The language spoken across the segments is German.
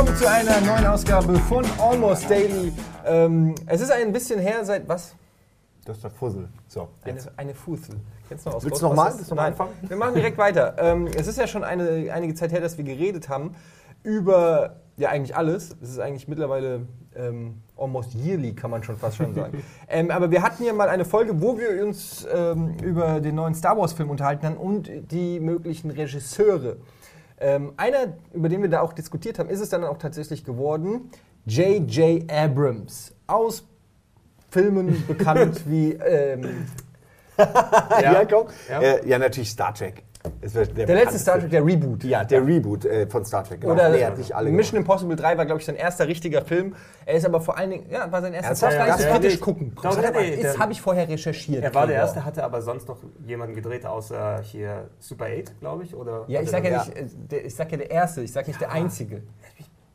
willkommen zu einer neuen Ausgabe von Almost Daily. Ähm, es ist ein bisschen her seit was? Das ist der Fussel. So, Eine, eine Fussel. Kennst du noch aus Willst du noch mal? Ghostbusters? Willst du anfangen? Wir machen direkt weiter. Ähm, es ist ja schon eine, einige Zeit her, dass wir geredet haben über ja eigentlich alles. Es ist eigentlich mittlerweile ähm, almost yearly, kann man schon fast schon sagen. ähm, aber wir hatten hier mal eine Folge, wo wir uns ähm, über den neuen Star Wars-Film unterhalten haben und die möglichen Regisseure. Ähm, einer, über den wir da auch diskutiert haben, ist es dann auch tatsächlich geworden, J.J. Abrams. Aus Filmen bekannt wie ähm, Ja, komm. Ja. Ja, ja natürlich Star Trek. Es wird der letzte Star Trek, der Reboot. Ja, der Reboot äh, von Star Trek. Genau. Oder Nee, hat nicht alle Mission Impossible 3 war, glaube ich, sein erster richtiger Film. Er ist aber vor allen Dingen, ja, war sein erster. Darf so Ja, kritisch nee. gucken. Das nee, das der- habe ich vorher recherchiert. Er war der. Erste, hatte aber sonst noch jemanden gedreht, außer hier Super 8, glaube ich. Oder Ja, ich Hatte sag ja nicht, äh, der, ich sag ja der Erste, ich sag nicht der Einzige.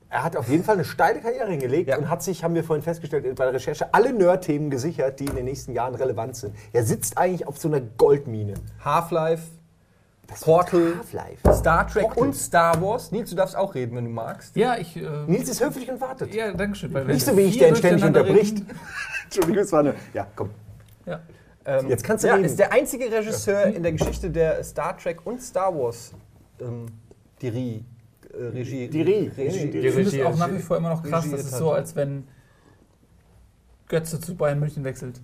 Er hat auf jeden Fall eine steile Karriere hingelegt Ja. und hat sich, haben wir vorhin festgestellt, bei der Recherche alle Nerd-Themen gesichert, die in den nächsten Jahren relevant sind. Er sitzt eigentlich auf so einer Goldmine. Half-Life, Portal, Half-Life. Star Trek Portal. und Star Wars. Nils, du darfst auch reden, wenn du magst. Ja, ich. Äh, Nils ist höflich und wartet. ja, danke schön. Nicht so wie ich, der ihn ständig unterbricht. Entschuldigung, es war eine. Ja, komm. Ja. Ähm, Jetzt kannst du ja, reden. ist der einzige Regisseur in der Geschichte, der Star Trek und Star Wars ähm, die Rie, äh, Regie, Die Rie. Regie, Die Ich finde es Regie- auch nach wie vor immer noch krass, Regie das ist so, er. als wenn Götze zu Bayern München wechselt.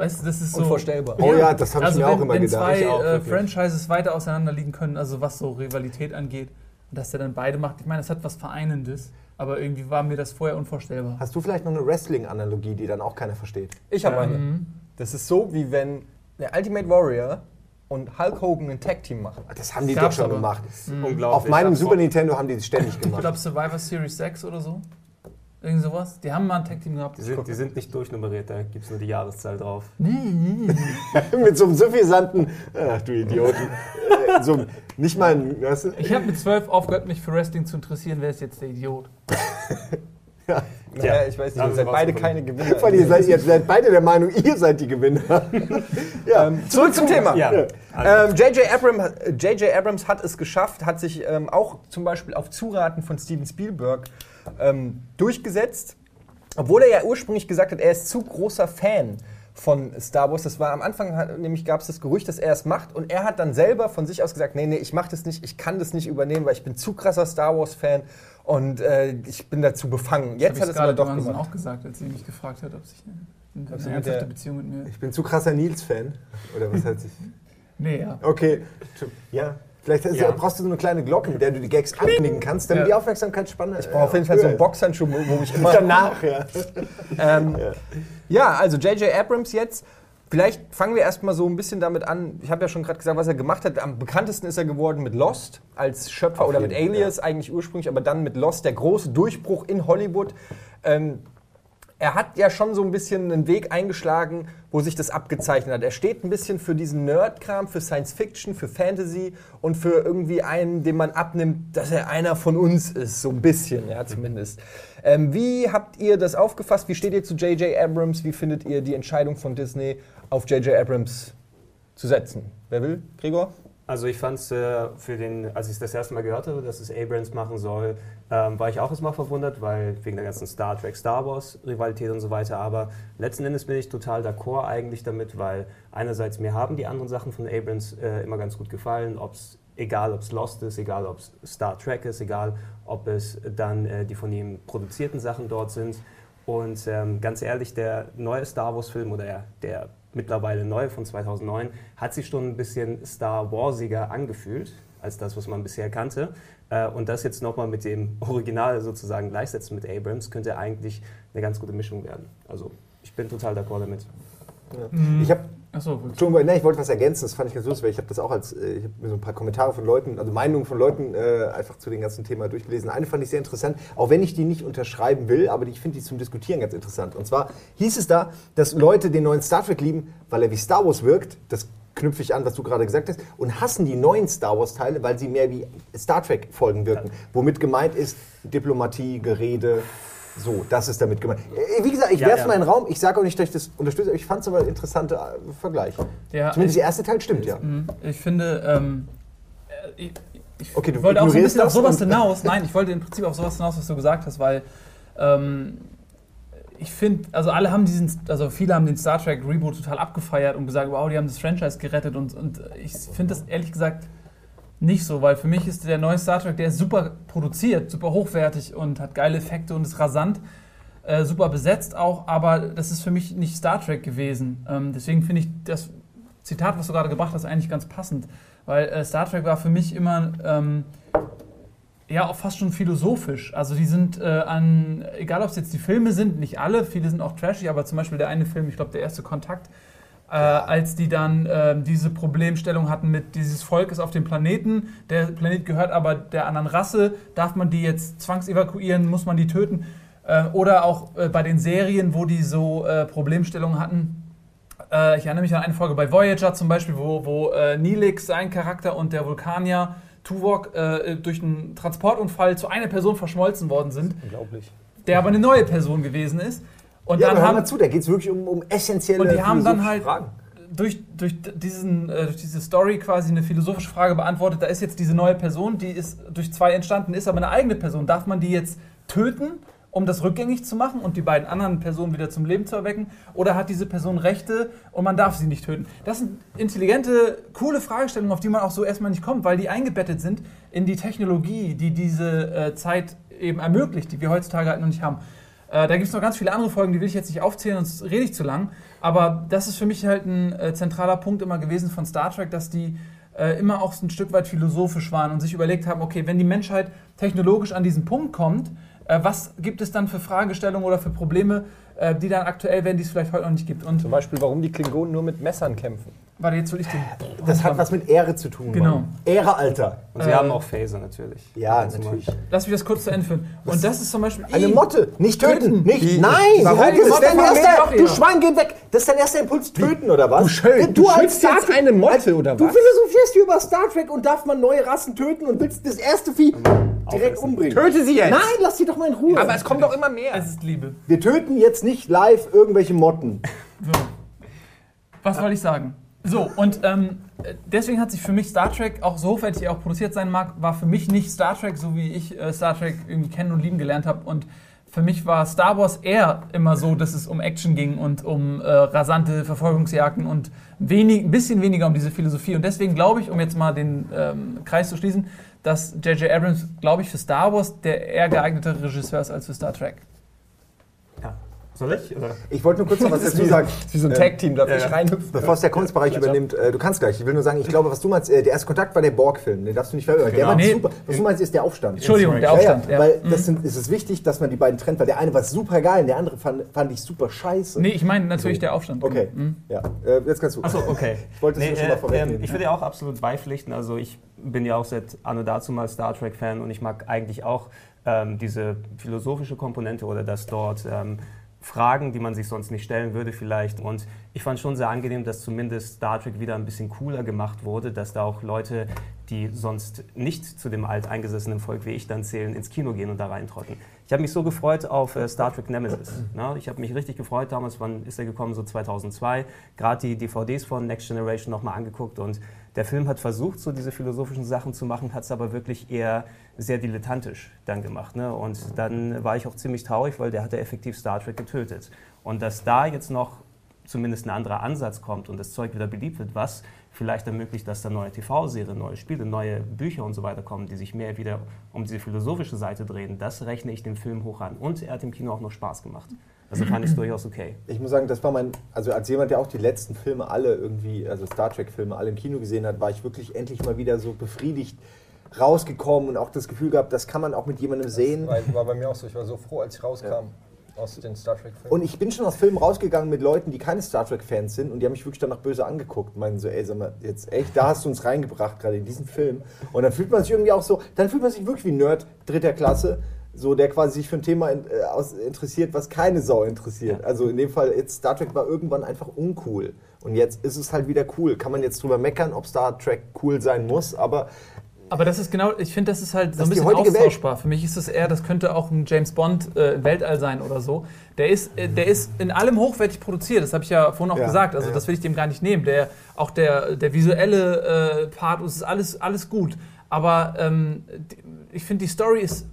Weißt du, das ist so. Unvorstellbar. Oh ja, das habe ich also mir wenn, auch immer wenn gedacht. zwei Ich auch, äh. Franchises weiter auseinander liegen können, also was so Rivalität angeht, dass der dann beide macht, ich meine, das hat was Vereinendes, aber irgendwie war mir das vorher unvorstellbar. Hast du vielleicht noch eine Wrestling-Analogie, die dann auch keiner versteht? Ich habe eine. Mhm. Das ist so, wie wenn der Ultimate Warrior und Hulk Hogan ein Tag-Team machen. Das haben die doch schon aber. gemacht. Unglaublich. Auf meinem Super Nintendo haben die das ständig Ich gemacht. glaube Survivor Series 6 oder so. Irgend sowas. Die haben mal ein Tag-Team gehabt. Die sind, die sind nicht durchnummeriert, da gibt es nur die Jahreszahl drauf. Nee. Mit so einem suffisanten, ach du Idioten, äh, so einem- nicht mal ein, weißt du? Ich habe mit zwölf aufgehört, mich für Wrestling zu interessieren. Wer ist jetzt der Idiot? Naja, ich weiß nicht, ihr seid beide keine Gewinner. Vor allem, ihr seid, ihr seid beide der Meinung, ihr seid die Gewinner. ja. Ähm, zurück zum Thema. Ja. Ähm, J.J. Abrams, J.J. Abrams hat es geschafft, hat sich ähm, auch zum Beispiel auf Zuraten von Steven Spielberg ähm, durchgesetzt, obwohl er ja ursprünglich gesagt hat, er ist zu großer Fan von Star Wars. Das war am Anfang, hat, nämlich gab es das Gerücht, dass er es macht und er hat dann selber von sich aus gesagt, nee, nee, ich mache das nicht, ich kann das nicht übernehmen, weil ich bin zu krasser Star Wars Fan und äh, ich bin dazu befangen. Jetzt Hab hat ich er es aber doch Johansson gemacht. auch gesagt, als sie mich gefragt hat, ob sich eine, eine, der- ernsthafte Beziehung mit mir. Ich bin zu krasser Nils-Fan. Oder was hat sich. Nee, ja. Okay. Ja. Vielleicht ist, Ja. brauchst du so eine kleine Glocke, mit der du die Gags anknicken kannst, damit Ja. die Aufmerksamkeitsspanne. Ich brauche auf jeden Fall so einen Boxhandschuh, wo ich immer Danach, ja. Ähm, ja. also J.J. Abrams jetzt. Vielleicht fangen wir erstmal so ein bisschen damit an. Ich habe ja schon gerade gesagt, was er gemacht hat. Am bekanntesten ist er geworden mit Lost als Schöpfer Auf oder mit jeden, Alias eigentlich ursprünglich, aber dann mit Lost, der große Durchbruch in Hollywood. Ähm, er hat ja schon so ein bisschen einen Weg eingeschlagen, wo sich das abgezeichnet hat. Er steht ein bisschen für diesen Nerd-Kram, für Science Fiction, für Fantasy und für irgendwie einen, dem man abnimmt, dass er einer von uns ist, so ein bisschen, ja zumindest. Ähm, wie habt ihr das aufgefasst? Wie steht ihr zu J.J. Abrams? Wie findet ihr die Entscheidung von Disney, auf J.J. Abrams zu setzen? Wer will? Gregor? Also ich fand es äh, für den, als ich es das erste Mal gehört habe, dass es Abrams machen soll, ähm, war ich auch erstmal verwundert, weil wegen der ganzen Star Trek, Star Wars Rivalität und so weiter. Aber letzten Endes bin ich total d'accord eigentlich damit, weil einerseits mir haben die anderen Sachen von Abrams äh, immer ganz gut gefallen, ob's egal ob es Lost ist, egal ob es Star Trek ist, egal ob es dann äh, die von ihm produzierten Sachen dort sind. Und ähm, ganz ehrlich, der neue Star Wars-Film oder der, der mittlerweile neue von 2009 hat sich schon ein bisschen Star Warsiger angefühlt als das, was man bisher kannte. Äh, und das jetzt nochmal mit dem Original sozusagen gleichsetzen mit Abrams, könnte eigentlich eine ganz gute Mischung werden. Also ich bin total d'accord damit. Ich habe Achso, nee, ich wollte was ergänzen, das fand ich ganz lustig, weil ich habe das auch als, äh, ich habe mir so ein paar Kommentare von Leuten, also Meinungen von Leuten äh, einfach zu dem ganzen Thema durchgelesen. Eine fand ich sehr interessant, auch wenn ich die nicht unterschreiben will, aber die, ich finde die zum Diskutieren ganz interessant. Und zwar hieß es da, dass Leute den neuen Star Trek lieben, weil er wie Star Wars wirkt, das knüpfe ich an, was du gerade gesagt hast, und hassen die neuen Star Wars-Teile, weil sie mehr wie Star Trek-Folgen wirken. Womit gemeint ist Diplomatie, Gerede, so, das ist damit gemeint. Äh, Wie gesagt, ich Ja, werfe ja. mal in den Raum, ich sage auch nicht, dass ich das unterstütze, aber ich fand es aber ein interessanter äh, Vergleich. Ja, Zumindest ich, der erste Teil stimmt ja. Mhm. ich finde, ähm, äh, ich, ich Okay, du wollte auch so ein bisschen auf sowas hinaus. Nein, ich wollte im Prinzip auf sowas hinaus, was du gesagt hast, weil ähm, ich finde, also alle haben diesen, also viele haben den Star Trek Reboot total abgefeiert und gesagt, wow, die haben das Franchise gerettet und, und ich finde das ehrlich gesagt nicht so, weil für mich ist der neue Star Trek, der ist super produziert, super hochwertig und hat geile Effekte und ist rasant, äh, super besetzt auch, aber das ist für mich nicht Star Trek gewesen. Ähm, deswegen finde ich das Zitat, was du gerade gebracht hast, eigentlich ganz passend, weil äh, Star Trek war für mich immer ähm, ja auch fast schon philosophisch. Also die sind äh, an, egal ob es jetzt die Filme sind, nicht alle, viele sind auch trashig, aber zum Beispiel der eine Film, ich glaube der erste Kontakt, äh, als die dann äh, diese Problemstellung hatten mit dieses Volk ist auf dem Planeten, der Planet gehört aber der anderen Rasse, darf man die jetzt zwangsevakuieren, muss man die töten? Äh, oder auch äh, bei den Serien, wo die so äh, Problemstellungen hatten, äh, ich erinnere mich an eine Folge bei Voyager zum Beispiel, wo, wo Neelix, sein Charakter und der Vulkanier Tuvok äh, durch einen Transportunfall zu einer Person verschmolzen worden sind, Unglaublich. der aber eine neue Person gewesen ist. Und ja, dann aber hör haben mal zu, da geht es wirklich um, um essentielle und die haben dann halt Fragen. durch, durch, diesen, äh, durch diese Story quasi eine philosophische Frage beantwortet. Da ist jetzt diese neue Person, die ist durch zwei entstanden, ist aber eine eigene Person. Darf man die jetzt töten, um das rückgängig zu machen und die beiden anderen Personen wieder zum Leben zu erwecken? Oder hat diese Person Rechte und man darf sie nicht töten? Das sind intelligente, coole Fragestellungen, auf die man auch so erstmal nicht kommt, weil die eingebettet sind in die Technologie, die diese äh, Zeit eben ermöglicht, die wir heutzutage halt noch nicht haben. Äh, da gibt es noch ganz viele andere Folgen, die will ich jetzt nicht aufzählen, sonst rede ich zu lang. Aber das ist für mich halt ein äh, zentraler Punkt immer gewesen von Star Trek, dass die äh, immer auch ein Stück weit philosophisch waren und sich überlegt haben, okay, wenn die Menschheit technologisch an diesen Punkt kommt, was gibt es dann für Fragestellungen oder für Probleme, äh, die dann aktuell werden, die es vielleicht heute noch nicht gibt? Und Zum Beispiel, warum die Klingonen nur mit Messern kämpfen. Warte, jetzt will ich den. Das hat was mit Ehre zu tun. Genau. Mann. Ehre, Alter. Und sie Äh, haben auch Phaser natürlich. Ja, Also natürlich. Lass mich das kurz zu Ende führen. Und das ist zum Beispiel. Eine Motte. Nicht töten. Töten. Nicht. Die- Nein. Warum? Das ist dein erster. Du. Schwein, geh weg. Das ist dein erster Impuls. Töten oder was? Du schön- du schützt jetzt eine Motte, oder Du was? philosophierst hier über Star Trek und darf man neue Rassen töten und willst das erste Vieh direkt Aufessen. umbringen. Töte sie jetzt! Nein, lass sie doch mal in Ruhe. Aber es kommt doch immer mehr. Es ist Liebe. Wir töten jetzt nicht live irgendwelche Motten. So. Was wollte ich sagen? So, und ähm, deswegen hat sich für mich Star Trek, auch so er auch produziert sein mag, war für mich nicht Star Trek, so wie ich äh, Star Trek irgendwie kennen und lieben gelernt habe. Und für mich war Star Wars eher immer so, dass es um Action ging und um äh, rasante Verfolgungsjagden und wenig, ein bisschen weniger um diese Philosophie. Und deswegen glaube ich, um jetzt mal den ähm, Kreis zu schließen, dass J.J. Abrams, glaube ich, für Star Wars der eher geeignete Regisseur ist als für Star Trek. Soll ich? Oder? Ich wollte nur kurz noch was dazu sagen. das ist wie so ein Tag-Team, darf ja, ich reinhüpfen. Bevor es der Kunstbereich übernimmt, äh, du kannst gleich. Ich will nur sagen, ich glaube, was du meinst, äh, der erste Kontakt war der Borg-Film. Den darfst du nicht verwirren. Der Genau. war Nee. super. Was du meinst, ist der Aufstand. Entschuldigung, der Aufstand. ja, Ja, weil Mhm. das sind, es ist wichtig, dass man die beiden trennt, weil der eine war super geil und der andere fand, fand ich super scheiße. Nee, ich meine natürlich So. der Aufstand. Okay, Mhm. ja. Äh, jetzt kannst du. Achso, okay. Ich wollte es nur schon mal vorwegnehmen. ähm, ich würde ja auch absolut beipflichten. Also ich bin ja auch seit Anno dazu mal Star Trek-Fan und ich mag eigentlich auch ähm, diese philosophische Komponente oder dass dort ähm, Fragen, die man sich sonst nicht stellen würde vielleicht. Und ich fand schon sehr angenehm, dass zumindest Star Trek wieder ein bisschen cooler gemacht wurde, dass da auch Leute, die sonst nicht zu dem alteingesessenen Volk wie ich dann zählen, ins Kino gehen und da reintrotten. Ich habe mich so gefreut auf äh, Star Trek Nemesis. Ne? Ich habe mich richtig gefreut damals, wann ist er gekommen? So 2002. Gerade die DVDs von Next Generation nochmal angeguckt und der Film hat versucht, so diese philosophischen Sachen zu machen, hat es aber wirklich eher sehr dilettantisch dann gemacht. Ne? Und dann war ich auch ziemlich traurig, weil der hat ja effektiv Star Trek getötet. Und dass da jetzt noch zumindest ein anderer Ansatz kommt und das Zeug wieder beliebt wird, was vielleicht ermöglicht, dass da neue TV-Serien, neue Spiele, neue Bücher und so weiter kommen, die sich mehr wieder um diese philosophische Seite drehen, das rechne ich dem Film hoch an. Und er hat im Kino auch noch Spaß gemacht. Also fand ich es durchaus okay. Ich muss sagen, das war mein, also als jemand, der auch die letzten Filme alle irgendwie, also Star Trek-Filme alle im Kino gesehen hat, war ich wirklich endlich mal wieder so befriedigt rausgekommen und auch das Gefühl gehabt, das kann man auch mit jemandem sehen. War, war bei mir auch so. Ich war so froh, als ich rauskam aus den Star Trek-Filmen. Und ich bin schon aus Filmen rausgegangen mit Leuten, die keine Star Trek-Fans sind und die haben mich wirklich danach böse angeguckt meinen so, ey, sag mal, jetzt echt, da hast du uns reingebracht, gerade in diesen Film. Und dann fühlt man sich irgendwie auch so, dann fühlt man sich wirklich wie ein Nerd dritter Klasse, so der quasi sich für ein Thema in, äh, aus, interessiert, was keine Sau interessiert. Ja. Also in dem Fall, jetzt Star Trek war irgendwann einfach uncool. Und jetzt ist es halt wieder cool. Kann man jetzt drüber meckern, ob Star Trek cool sein muss, aber Aber das ist genau, ich finde, das ist halt so ein bisschen heutige Welt. austauschbar. Für mich ist es eher, das könnte auch ein James Bond äh, Weltall sein oder so. Der ist, äh, der ist in allem hochwertig produziert, das habe ich ja vorhin auch Ja, gesagt. Also ja. das will ich dem gar nicht nehmen. Der, auch der, der visuelle äh, Part, es ist alles, alles gut. Aber ähm, ich finde, die Story ist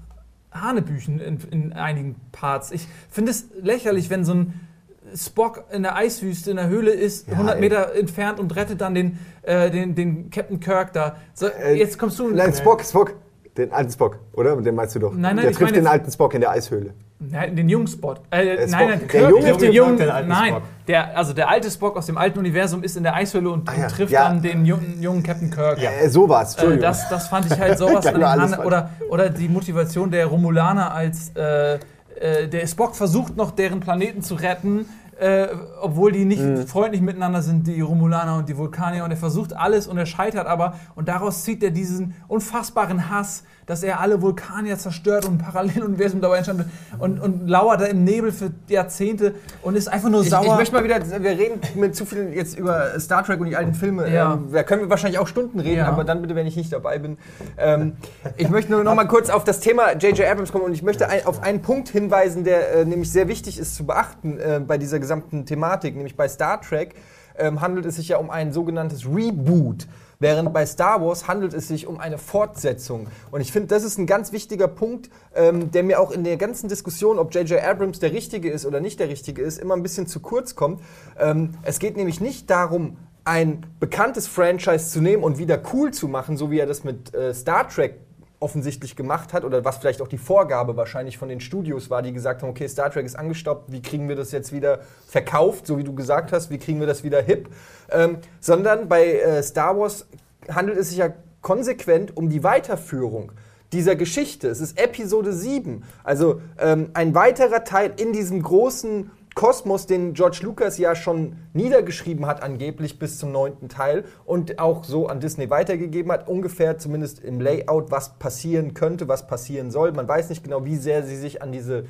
Hanebüchen in, in einigen Parts. Ich finde es lächerlich, wenn so ein Spock in der Eiswüste, in der Höhle ist, Ja, 100 ey. Meter entfernt und rettet dann den, äh, den, den Captain Kirk da. So, Äh, jetzt kommst du. Nein, Spock, Spock. Den alten Spock, oder? Den meinst du doch. Nein, nein, Der ich trifft den alten Spock in der Eishöhle. Nein, den jungen Spot. Äh, nein, Spock- nein, der junge trifft den Spock, jungen. den alten Nein, Spock. der, also der alte Spock aus dem alten Universum ist in der Eishöhle und, Ah ja, und trifft ja. dann den jungen, jungen Captain Kirk. Äh, so war's, Äh, Entschuldigung. das, das fand ich halt sowas an. Oder, oder die Motivation der Romulaner als äh, äh, der Spock versucht noch deren Planeten zu retten, äh, obwohl die nicht Mhm. freundlich miteinander sind, die Romulaner und die Vulkanier. Und er versucht alles und er scheitert aber. Und daraus zieht er diesen unfassbaren Hass, dass er alle Vulkanier zerstört und ein Paralleluniversum dabei entstand und, und lauert da im Nebel für Jahrzehnte und ist einfach nur Ich, sauer. ich möchte mal wieder, wir reden mit zu viel jetzt über Star Trek und die alten Filme. Ja. Ähm, da können wir wahrscheinlich auch Stunden reden, Ja. aber dann bitte, wenn ich nicht dabei bin. Ähm, ich möchte nur noch mal kurz auf das Thema J.J. Abrams kommen und ich möchte ein, auf einen Punkt hinweisen, der äh, nämlich sehr wichtig ist zu beachten äh, bei dieser gesamten Thematik, nämlich bei Star Trek ähm, handelt es sich ja um ein sogenanntes Reboot. Während bei Star Wars handelt es sich um eine Fortsetzung. Und ich finde, das ist ein ganz wichtiger Punkt, ähm, der mir auch in der ganzen Diskussion, ob J.J. Abrams der Richtige ist oder nicht der Richtige ist, immer ein bisschen zu kurz kommt. Ähm, es geht nämlich nicht darum, ein bekanntes Franchise zu nehmen und wieder cool zu machen, so wie er das mit äh, Star Trek offensichtlich gemacht hat oder was vielleicht auch die Vorgabe wahrscheinlich von den Studios war, die gesagt haben, okay, Star Trek ist angestaubt, wie kriegen wir das jetzt wieder verkauft, so wie du gesagt hast, wie kriegen wir das wieder hip, ähm, sondern bei äh, Star Wars handelt es sich ja konsequent um die Weiterführung dieser Geschichte. Es ist Episode 7, also ähm, ein weiterer Teil in diesem großen Kosmos, den George Lucas ja schon niedergeschrieben hat, angeblich bis zum neunten Teil und auch so an Disney weitergegeben hat, ungefähr zumindest im Layout, was passieren könnte, was passieren soll. Man weiß nicht genau, wie sehr sie sich an diese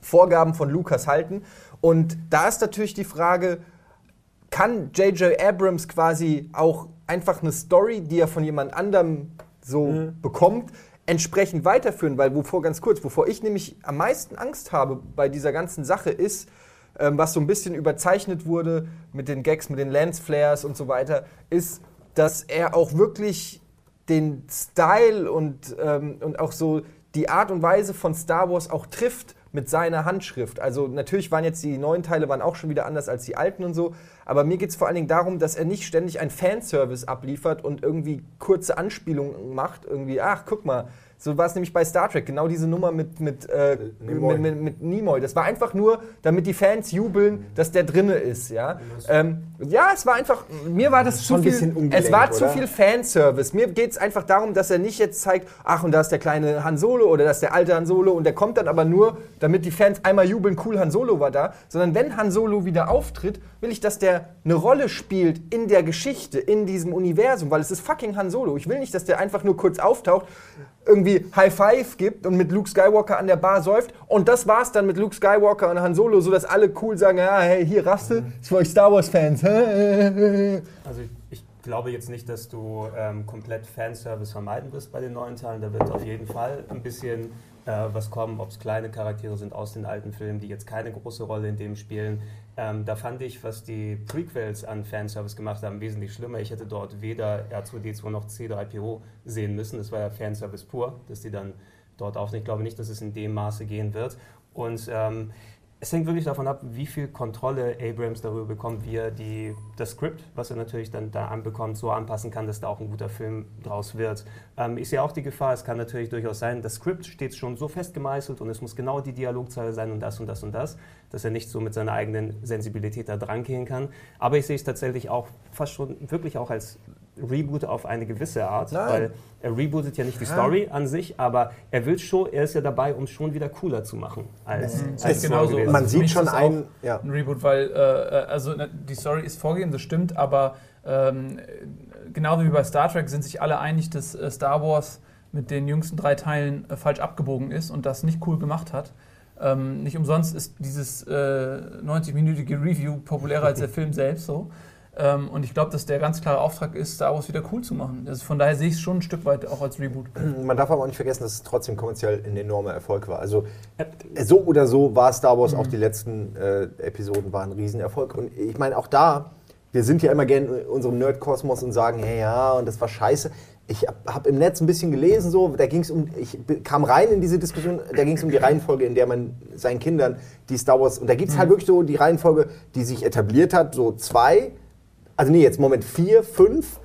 Vorgaben von Lucas halten. Und da ist natürlich die Frage, kann J.J. Abrams quasi auch einfach eine Story, die er von jemand anderem so bekommt, entsprechend weiterführen? Weil wovor, ganz kurz, wovor ich nämlich am meisten Angst habe bei dieser ganzen Sache ist, ähm, was so ein bisschen überzeichnet wurde mit den Gags, mit den Lensflares und so weiter, ist, dass er auch wirklich den Style und, ähm, und auch so die Art und Weise von Star Wars auch trifft mit seiner Handschrift. Also natürlich waren jetzt die neuen Teile waren auch schon wieder anders als die alten und so, aber mir geht es vor allen Dingen darum, dass er nicht ständig ein Fanservice abliefert und irgendwie kurze Anspielungen macht, irgendwie, ach, guck mal, so war es nämlich bei Star Trek, genau diese Nummer mit, mit, äh, Nimoy. mit, mit, mit Nimoy. Das war einfach nur, damit die Fans jubeln, dass der drinne ist. Ja, ähm, ja es war einfach, mir war das, schon zu viel, es war zu oder? viel Fanservice. Mir geht es einfach darum, dass er nicht jetzt zeigt, ach, und da ist der kleine Han Solo oder da ist der alte Han Solo und der kommt dann aber nur, damit die Fans einmal jubeln, cool, Han Solo war da, sondern wenn Han Solo wieder auftritt, will ich, dass der eine Rolle spielt in der Geschichte, in diesem Universum, weil es ist fucking Han Solo. Ich will nicht, dass der einfach nur kurz auftaucht, irgendwie High Five gibt und mit Luke Skywalker an der Bar säuft und das war's dann mit Luke Skywalker und Han Solo, sodass alle cool sagen, ja, hey, hier Raste, ist für euch Star Wars Fans. Also ich, ich glaube jetzt nicht, dass du ähm, komplett Fanservice vermeiden wirst bei den neuen Teilen. Da wird auf jeden Fall ein bisschen äh, was kommen, ob es kleine Charaktere sind aus den alten Filmen, die jetzt keine große Rolle in dem spielen. Ähm, da fand ich, was die Prequels an Fanservice gemacht haben, wesentlich schlimmer. Ich hätte dort weder R2D2 noch C3PO sehen müssen. Das war ja Fanservice pur, dass die dann dort aufnehmen. Ich glaube nicht, dass es in dem Maße gehen wird. Und ähm, es hängt wirklich davon ab, wie viel Kontrolle Abrams darüber bekommt, wie er die, das Skript, was er natürlich dann da anbekommt, so anpassen kann, dass da auch ein guter Film draus wird. Ähm, ich sehe auch die Gefahr, es kann natürlich durchaus sein, das Skript steht schon so fest gemeißelt und es muss genau die Dialogzeile sein und das und das und das, dass er nicht so mit seiner eigenen Sensibilität da dran gehen kann. Aber ich sehe es tatsächlich auch fast schon wirklich auch als Reboot auf eine gewisse Art, Nein. weil er rebootet ja nicht die Story an sich, aber er will schon, er ist ja dabei, um es schon wieder cooler zu machen als, Das als ist es genauso. Man ist. sieht schon ist das ein- auch ja. ein Reboot, weil äh, also ne, die Story ist vorgegeben, das stimmt, aber ähm, genau wie bei Star Trek sind sich alle einig, dass äh, Star Wars mit den jüngsten drei Teilen äh, falsch abgebogen ist und das nicht cool gemacht hat. Ähm, nicht umsonst ist dieses äh, 90-minütige Review populärer als der Film selbst so. Ähm, und ich glaube, dass der ganz klare Auftrag ist, Star Wars wieder cool zu machen. Also von daher sehe ich es schon ein Stück weit auch als Reboot. Man darf aber auch nicht vergessen, dass es trotzdem kommerziell ein enormer Erfolg war. Also äh, so oder so war Star Wars auch die letzten äh, Episoden waren ein Riesenerfolg. Und ich meine auch da, wir sind ja immer gerne in unserem Nerd-Kosmos und sagen, hey, ja, und das war scheiße. ich habe im Netz ein bisschen gelesen, so, da ging es um, ich kam rein in diese Diskussion, da ging es um die Reihenfolge, in der man seinen Kindern die Star Wars, und da gibt es Mhm. halt wirklich so die Reihenfolge, die sich etabliert hat, so zwei, also nee, jetzt Moment, vier, fünf,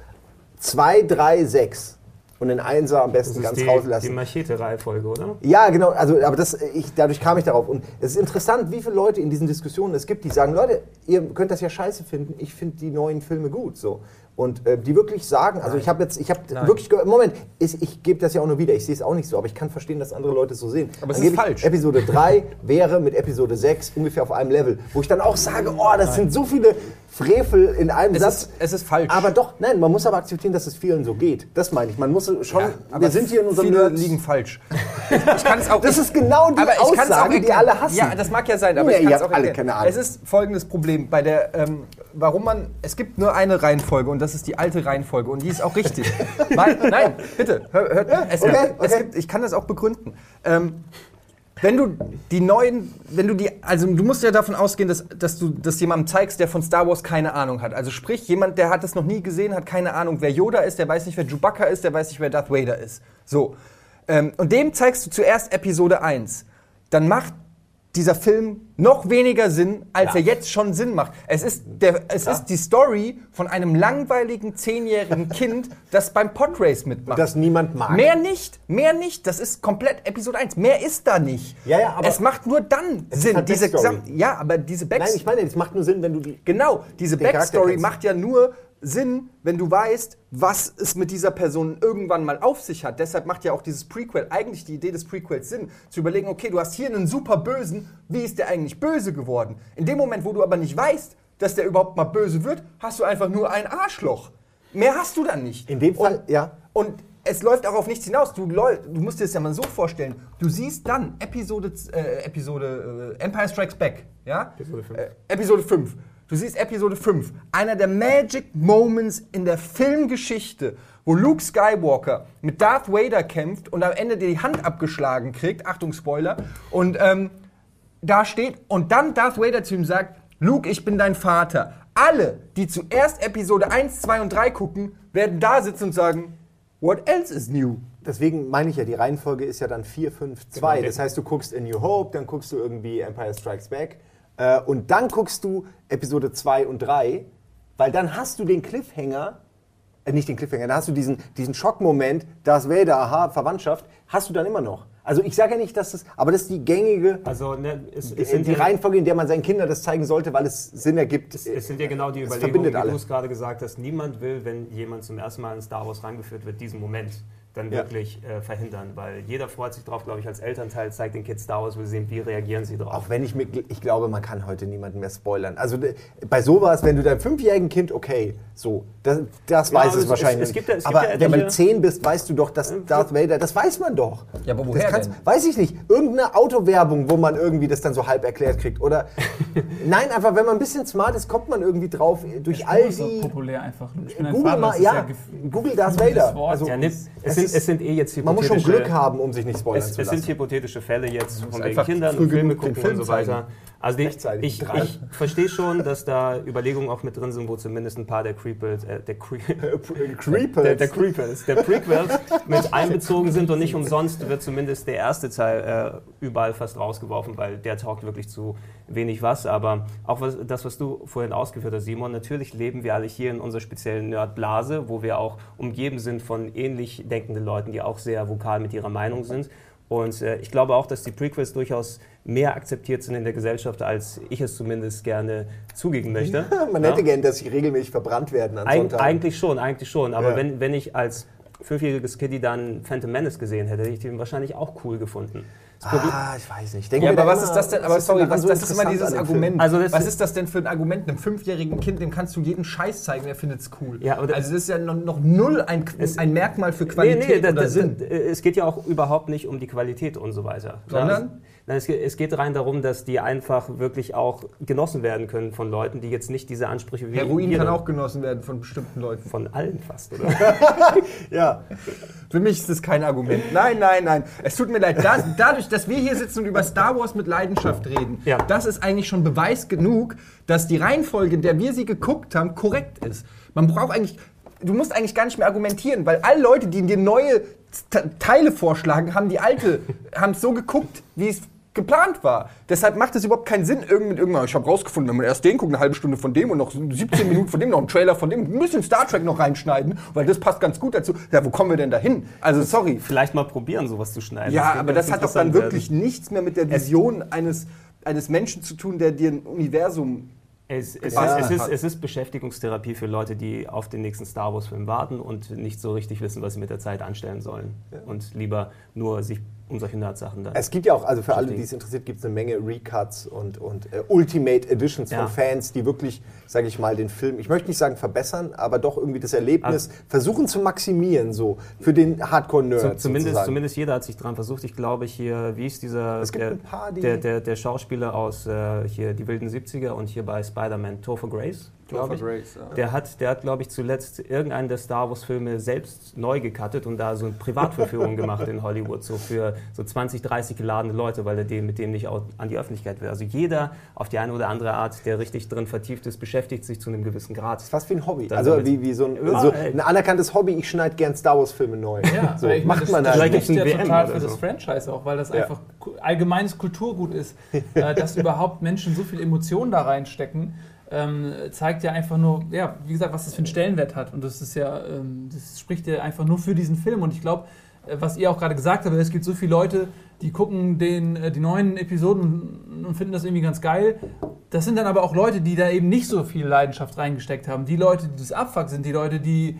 zwei, drei, sechs. Und den Einser am besten Das ist ganz die, die rauslassen. Machete-Reihenfolge, oder? Ja, genau, also aber das, ich, dadurch kam ich darauf. Und es ist interessant, wie viele Leute in diesen Diskussionen es gibt, die sagen, Leute, ihr könnt das ja scheiße finden, ich finde die neuen Filme gut. So. Und äh, die wirklich sagen, also ich habe jetzt, ich habe Nein. wirklich gehört, Moment, ist, ich gebe das ja auch nur wieder, ich sehe es auch nicht so, aber ich kann verstehen, dass andere Leute es so sehen. Aber es ist falsch. Episode 3 wäre mit Episode 6 ungefähr auf einem Level, wo ich dann auch sage, oh, das sind so viele Frevel in einem Es Satz. ist, es ist falsch. aber doch, nein, man muss aber akzeptieren, dass es vielen so geht. Das meine ich. Man muss schon, aber wir sind hier in unserem viele Nerds- liegen falsch. Ich kann es auch. Das ist genau die aber Aussage, die alle hassen. Ja, das mag ja sein, aber Nee, ich kann ihr es auch alle erklären. keine Ahnung. Es ist folgendes Problem bei der, ähm, warum man, es gibt nur eine Reihenfolge und das ist die alte Reihenfolge und die ist auch richtig. Weil, nein, bitte, hör, hört, es, okay, es okay. gibt, ich kann das auch begründen. Ähm, wenn du die neuen, wenn du die, also du musst ja davon ausgehen, dass, dass du das jemandem zeigst, der von Star Wars keine Ahnung hat. Also sprich, jemand, der hat es noch nie gesehen, hat keine Ahnung, wer Yoda ist, der weiß nicht, wer Chewbacca ist, der weiß nicht, wer Darth Vader ist. So. Ähm, und dem zeigst du zuerst Episode 1. Dann macht dieser Film noch weniger Sinn, als er jetzt schon Sinn macht. Es ist, der, es ist die Story von einem langweiligen zehnjährigen Kind, das beim Podrace mitmacht. das niemand mag. Mehr nicht, mehr nicht. Das ist komplett Episode 1. Mehr ist da nicht. Ja, ja, aber- es macht nur dann Sinn. halt diese Backstory. Ja, aber diese Nein, Backstory. ich meine, das macht nur Sinn, wenn du die. Genau, diese Backstory macht ja nur Sinn, wenn du weißt, was es mit dieser Person irgendwann mal auf sich hat. Deshalb macht ja auch dieses Prequel, eigentlich die Idee des Prequels Sinn, zu überlegen, okay, du hast hier einen super Bösen, wie ist der eigentlich böse geworden? In dem Moment, wo du aber nicht weißt, dass der überhaupt mal böse wird, hast du einfach nur ein Arschloch. Mehr hast du dann nicht. In dem Fall, Und, ja. Und es läuft auch auf nichts hinaus. Du, du musst dir das ja mal so vorstellen. Du siehst dann Episode, äh, Episode äh, Empire Strikes Back, ja? Episode fünf. Äh, Episode 5. Du siehst Episode 5. Einer der Magic Moments in der Filmgeschichte, wo Luke Skywalker mit Darth Vader kämpft und am Ende die Hand abgeschlagen kriegt. Achtung, Spoiler. Und ähm, da steht und dann Darth Vader zu ihm sagt, Luke, ich bin dein Vater. Alle, die zuerst Episode 1, 2 und 3 gucken, werden da sitzen und sagen, what else is new? Deswegen meine ich ja, die Reihenfolge ist ja dann 4, 5, 2. Genau. Das heißt, du guckst A New Hope, dann guckst du irgendwie Empire Strikes Back äh, und dann guckst du Episode 2 und 3, weil dann hast du den Cliffhanger, äh, nicht den Cliffhanger, dann hast du diesen, diesen Schockmoment, Darth Vader, aha, Verwandtschaft, hast du dann immer noch. Also ich sage ja nicht, dass das, aber das ist die gängige, Also, ne, es, die, es sind die ja- Reihenfolge, in der man seinen Kindern das zeigen sollte, weil es Sinn ergibt. Es, es sind ja genau die Überlegungen, alle. du es gerade gesagt hast. Niemand will, wenn jemand zum ersten Mal in Star Wars rangeführt wird, diesen Moment dann Ja. wirklich äh, verhindern. Weil jeder freut sich drauf, glaube ich, als Elternteil, zeigt den Kids Star Wars, will sehen, wie reagieren sie drauf. Auch wenn ich mir, ich glaube, man kann heute niemanden mehr spoilern. Also bei sowas, wenn du deinem fünfjährigen Kind, okay, so, das, das Ja, weiß es, es- wahrscheinlich. es- es es aber gibt ja wenn man etliche- zehn bist, weißt du doch, dass Darth Vader, das weiß man doch. Ja, aber Das woher kannst- denn? Weiß ich nicht. Irgendeine Autowerbung, wo man irgendwie das dann so halb erklärt kriegt. Oder nein, einfach wenn man ein bisschen smart ist, kommt man irgendwie drauf durch all Spruch ist so die. populär einfach. Ich bin ein Google Vater, mal, das ist ja, Google Darth Vader. Also, ja, ne, es es, sind, es sind eh jetzt man muss schon hypothetische- Glück haben, um sich nicht spoilern Es, zu es lassen. sind hypothetische Fälle jetzt von wegen Kindern und Filme gucken Film und so weiter. Also die, ich, ich verstehe schon, dass da Überlegungen auch mit drin sind, wo zumindest ein paar der Creepers, äh, der, Cre Creepers. der, der Creepers, der Prequels mit einbezogen sind und nicht umsonst wird zumindest der erste Teil äh, überall fast rausgeworfen, weil der taugt wirklich zu wenig was. Aber auch was, das, was du vorhin ausgeführt hast, Simon, natürlich leben wir alle hier in unserer speziellen Nerdblase, wo wir auch umgeben sind von ähnlich denkenden Leuten, die auch sehr vokal mit ihrer Meinung sind. Und äh, ich glaube auch, dass die Prequels durchaus mehr akzeptiert sind in der Gesellschaft, als ich es zumindest gerne zugeben möchte. Man Ja? hätte gern, dass sie regelmäßig verbrannt werden an Eig Sonntagen. eigentlich schon, eigentlich schon. Aber Ja. wenn, wenn ich als fünfjähriges Kiddie dann Phantom Menace gesehen hätte, hätte ich den wahrscheinlich auch cool gefunden. Das Ah, ich weiß nicht. Ich denke Ja, aber was ist das denn? Aber sorry, was, so das ist immer dieses? Argument. Also das- was ist das denn für ein Argument? Einem fünfjährigen Kind, dem kannst du jeden Scheiß zeigen, der findet es cool. Ja, also das ist ja noch, noch null ein, ein Merkmal für Qualität da- oder da- Sinn. es geht ja auch überhaupt nicht um die Qualität und so weiter. Sondern? Nein, es, geht, es geht rein darum, dass die einfach wirklich auch genossen werden können von Leuten, die jetzt nicht diese Ansprüche wie Heroin kann auch genossen werden von bestimmten Leuten. von allen fast, oder? Ja. Für mich ist das kein Argument. Nein, nein, nein. Es tut mir leid. Da, dadurch, dass wir hier sitzen und über Star Wars mit Leidenschaft reden, Ja. das ist eigentlich schon Beweis genug, dass die Reihenfolge, in der wir sie geguckt haben, korrekt ist. Man braucht eigentlich. du musst eigentlich gar nicht mehr argumentieren, weil alle Leute, die dir neue Teile vorschlagen, haben die alte, haben es so geguckt, wie es geplant war. Deshalb macht es überhaupt keinen Sinn, irgend mit irgendwann, ich habe rausgefunden, wenn man erst den guckt, eine halbe Stunde von dem und noch 17 Minuten von dem, noch einen Trailer von dem, ein bisschen Star Trek noch reinschneiden, weil das passt ganz gut dazu. Ja, wo kommen wir denn da hin? Also, sorry. Vielleicht mal probieren, sowas zu schneiden. Ja, könnte aber das hat doch dann wirklich werden. nichts mehr mit der Vision eines, eines Menschen zu tun, der dir ein Universum. Es, es, Ja. ist, es, ist, es ist Beschäftigungstherapie für Leute, die auf den nächsten Star Wars-Film warten und nicht so richtig wissen, was sie mit der Zeit anstellen sollen. Und lieber nur sich um solche Nerd-Sachen dann. Es gibt ja auch, also für alle, die es interessiert, gibt es eine Menge Recuts und, und äh, Ultimate Editions Ja. von Fans, die wirklich, sage ich mal, den Film, ich möchte nicht sagen verbessern, aber doch irgendwie das Erlebnis versuchen zu maximieren, so für den Hardcore-Nerd. Zu- zumindest, sozusagen. zumindest jeder hat sich dran versucht. Ich glaube hier, wie ist dieser Es gibt der, ein paar, die- der, der, der Schauspieler aus äh, hier die wilden 70er und hier bei Spider-Man, Topher Grace, glaube ich. Der hat, der hat glaube ich, zuletzt irgendeinen der Star Wars-Filme selbst neu gecuttet und da so eine Privatverführung gemacht in Hollywood, so für so 20, 30 geladene Leute, weil er dem, mit dem nicht auch an die Öffentlichkeit will. Also jeder auf die eine oder andere Art, der richtig drin vertieft ist, beschäftigt sich zu einem gewissen Grad. Fast wie ein Hobby. Dann Also wie, wie so, ein, Ja, so ein anerkanntes Hobby, ich schneide gern Star Wars-Filme neu. Ja, so, macht das, man das halt. Vielleicht gibt's ja WM total für so. das Franchise auch, weil das Ja. einfach allgemeines Kulturgut ist, äh, dass überhaupt Menschen so viel Emotionen da reinstecken. Ähm, zeigt ja einfach nur, ja, wie gesagt, was das für einen Stellenwert hat. Und das ist ja, ähm, das spricht ja einfach nur für diesen Film. Und ich glaube, äh, was ihr auch gerade gesagt habt, es gibt so viele Leute, die gucken den, äh, die neuen Episoden und, und finden das irgendwie ganz geil. Das sind dann aber auch Leute, die da eben nicht so viel Leidenschaft reingesteckt haben. Die Leute, die das Abfuck sind, die Leute, die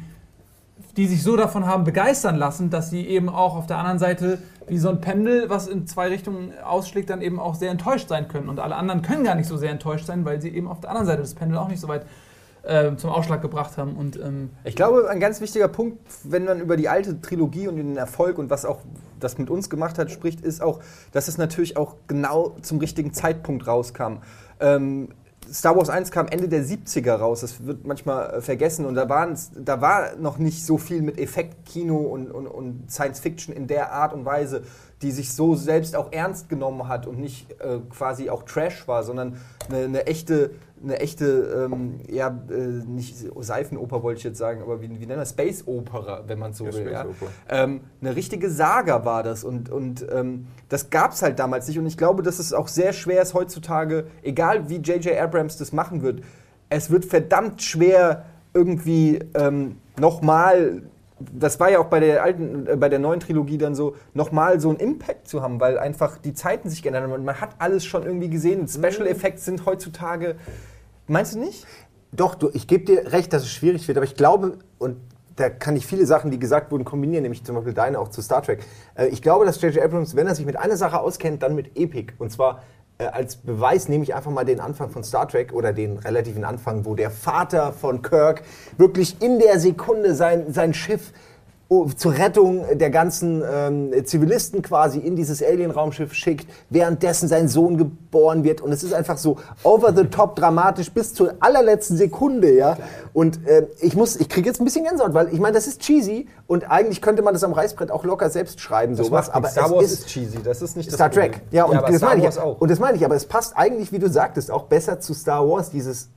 die sich so davon haben begeistern lassen, dass sie eben auch auf der anderen Seite wie so ein Pendel, was in zwei Richtungen ausschlägt, dann eben auch sehr enttäuscht sein können. Und alle anderen können gar nicht so sehr enttäuscht sein, weil sie eben auf der anderen Seite des Pendels auch nicht so weit äh, zum Ausschlag gebracht haben. Und ähm, Ich glaube, ein ganz wichtiger Punkt, wenn man über die alte Trilogie und den Erfolg und was auch das mit uns gemacht hat, spricht, ist auch, dass es natürlich auch genau zum richtigen Zeitpunkt rauskam. Ähm, Star Wars 1 kam Ende der 70er raus, das wird manchmal äh, vergessen. Und da, waren's, da war noch nicht so viel mit Effektkino und, und, und Science Fiction in der Art und Weise, die sich so selbst auch ernst genommen hat und nicht äh, quasi auch Trash war, sondern eine, eine echte, eine echte ähm, ja, äh, nicht Seifenoper wollte ich jetzt sagen, aber wie, wie nennt man das? Space Opera, wenn man so Ja, will. Ja? Ähm, eine richtige Saga war das und, und ähm, das gab es halt damals nicht und ich glaube, dass es auch sehr schwer ist heutzutage, egal wie J.J. Abrams das machen wird, es wird verdammt schwer irgendwie ähm, nochmal, das war ja auch bei der alten, äh, bei der neuen Trilogie dann so, nochmal so einen Impact zu haben, weil einfach die Zeiten sich geändert haben und man hat alles schon irgendwie gesehen. Special Effects sind heutzutage, meinst du nicht? Doch, du, ich gebe dir recht, dass es schwierig wird, aber ich glaube, und da kann ich viele Sachen, die gesagt wurden, kombinieren, nämlich zum Beispiel deine auch zu Star Trek. Äh, ich glaube, dass J.J. Abrams, wenn er sich mit einer Sache auskennt, dann mit Epic. Und zwar als Beweis nehme ich einfach mal den Anfang von Star Trek oder den relativen Anfang, wo der Vater von Kirk wirklich in der Sekunde sein, sein Schiff zur Rettung der ganzen ähm, Zivilisten quasi in dieses Alien-Raumschiff schickt, währenddessen sein Sohn geboren wird. Und es ist einfach so over the top dramatisch bis zur allerletzten Sekunde, ja. Und äh, ich muss, ich kriege jetzt ein bisschen Gänsehaut, weil ich meine, das ist cheesy und eigentlich könnte man das am Reißbrett auch locker selbst schreiben, sowas. macht Aber. Star Wars ist, ist cheesy, das ist nicht das Star Trek. Ja, und aber das meine ich. Auch. Und das meine ich, aber es passt eigentlich, wie du sagtest, auch besser zu Star Wars, dieses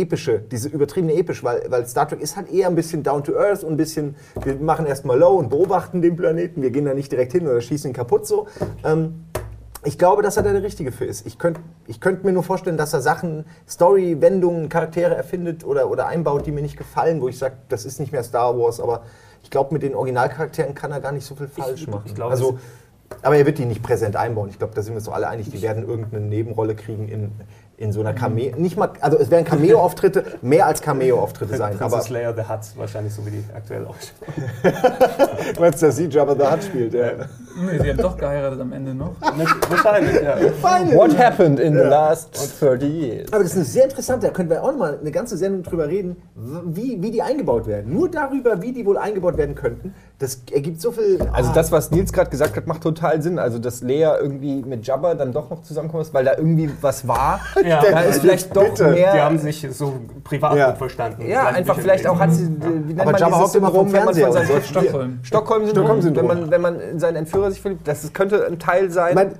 epische, diese übertriebene episch, weil, weil Star Trek ist halt eher ein bisschen down to earth und ein bisschen, wir machen erstmal low und beobachten den Planeten, wir gehen da nicht direkt hin oder schießen ihn kaputt so. Ähm, ich glaube, dass er da der Richtige für ist. Ich könnte ich könnt mir nur vorstellen, dass er Sachen, Story, Wendungen, Charaktere erfindet oder, oder einbaut, die mir nicht gefallen, wo ich sage, das ist nicht mehr Star Wars, aber ich glaube, mit den Originalcharakteren kann er gar nicht so viel falsch machen. ich glaube, also, aber er wird die nicht präsent einbauen. Ich glaube, da sind wir uns doch alle einig, die werden irgendeine Nebenrolle kriegen in, in so einer Cameo. Nicht mal, also es werden Cameo-Auftritte, mehr als Cameo-Auftritte sein. Aber Princess Leia the Hutt, wahrscheinlich so wie die aktuell ausschaut. du meinst, dass sie Jabba the Hutt spielt, ja. nee, sie haben doch geheiratet am Ende noch. wahrscheinlich, ja. What happened in the last 30 years? Aber das ist eine sehr interessante, da können wir auch noch mal eine ganze Sendung drüber reden, wie, wie die eingebaut werden. Nur darüber, wie die wohl eingebaut werden könnten. Das ergibt so viel. Also ah, das, was Nils gerade gesagt hat, macht total Sinn. Also dass Lea irgendwie mit Jabba dann doch noch zusammenkommt, weil da irgendwie was war. Ja, da ist vielleicht doch bitte. mehr. Die haben sich so privat Ja. gut verstanden. ja, einfach vielleicht auch hat sie, wie nennt Aber man Jabba dieses hockt immer Syndrom, wenn man von so. Stockholm. Stockholm-Syndrom, Stockholm-Syndrom. wenn man, wenn man in seinen Entführer sich verliebt, das könnte ein Teil sein. mein,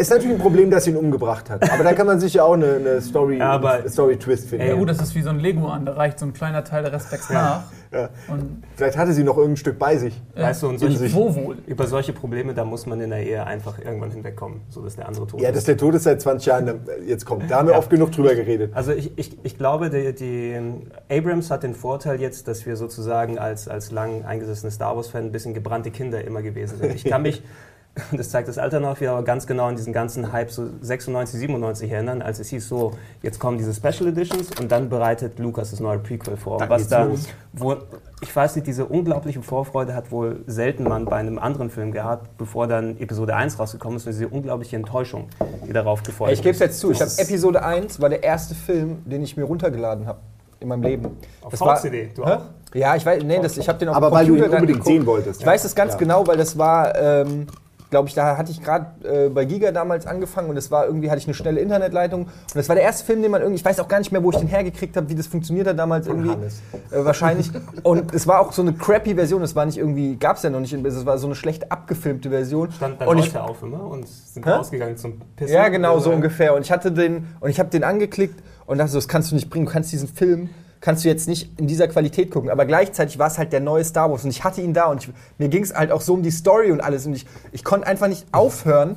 Ist natürlich ein Problem, dass sie ihn umgebracht hat. Aber da kann man sich ja auch eine, eine Story, Ja, aber- Story-Twist finden. Ja gut, das ist wie so ein Lego an, da reicht so ein kleiner Teil, der Rest wächst nach. Ja. Und Vielleicht hatte sie noch irgendein Stück bei sich. Weißt du, und solche, wo wohl? über solche Probleme, da muss man in der Ehe einfach irgendwann hinwegkommen, so dass der andere tot Ja, ist. dass der Tod ist seit 20 Jahren äh, jetzt kommt. Da haben wir Ja. oft genug drüber geredet. Also ich, ich, ich glaube, die, die Abrams hat den Vorteil jetzt, dass wir sozusagen als, als lang eingesessene Star Wars-Fan ein bisschen gebrannte Kinder immer gewesen sind. Ich kann mich, das zeigt das Alter noch, wieder ganz genau an diesen ganzen Hype so 96, 97 erinnern, als es hieß so, jetzt kommen diese Special Editions und dann bereitet Lucas das neue Prequel vor. Dann was da, los. wo, ich weiß nicht, diese unglaubliche Vorfreude hat wohl selten man bei einem anderen Film gehabt, bevor dann Episode 1 rausgekommen ist und diese unglaubliche Enttäuschung, die darauf gefolgt Ich gebe es ist. jetzt zu, ich habe Episode 1 war der erste Film, den ich mir runtergeladen habe in meinem Leben. Auf Das war- VCD, du Hä? auch? Ja, ich weiß, nee, das, ich habe den auf Aber weil du ihn Computer dann unbedingt sehen wolltest. Ich weiß das ganz Ja. genau, weil das war, ähm, glaube ich, da hatte ich gerade äh, bei Giga damals angefangen und es war irgendwie, hatte ich eine schnelle Internetleitung und das war der erste Film, den man irgendwie, ich weiß auch gar nicht mehr, wo ich den hergekriegt habe, wie das funktioniert hat damals irgendwie. Äh, wahrscheinlich. Und es war auch so eine crappy Version, es war nicht irgendwie, gab es ja noch nicht, es war so eine schlecht abgefilmte Version. Standen da und Leute ich, auf immer und sind Hä? rausgegangen zum Pissen. ja, genau so ungefähr. Und ich hatte den, und ich habe den angeklickt und dachte so, das kannst du nicht bringen, du kannst diesen Film, kannst du jetzt nicht in dieser Qualität gucken. Aber gleichzeitig war es halt der neue Star Wars und ich hatte ihn da und ich, mir ging es halt auch so um die Story und alles und ich, ich konnte einfach nicht aufhören.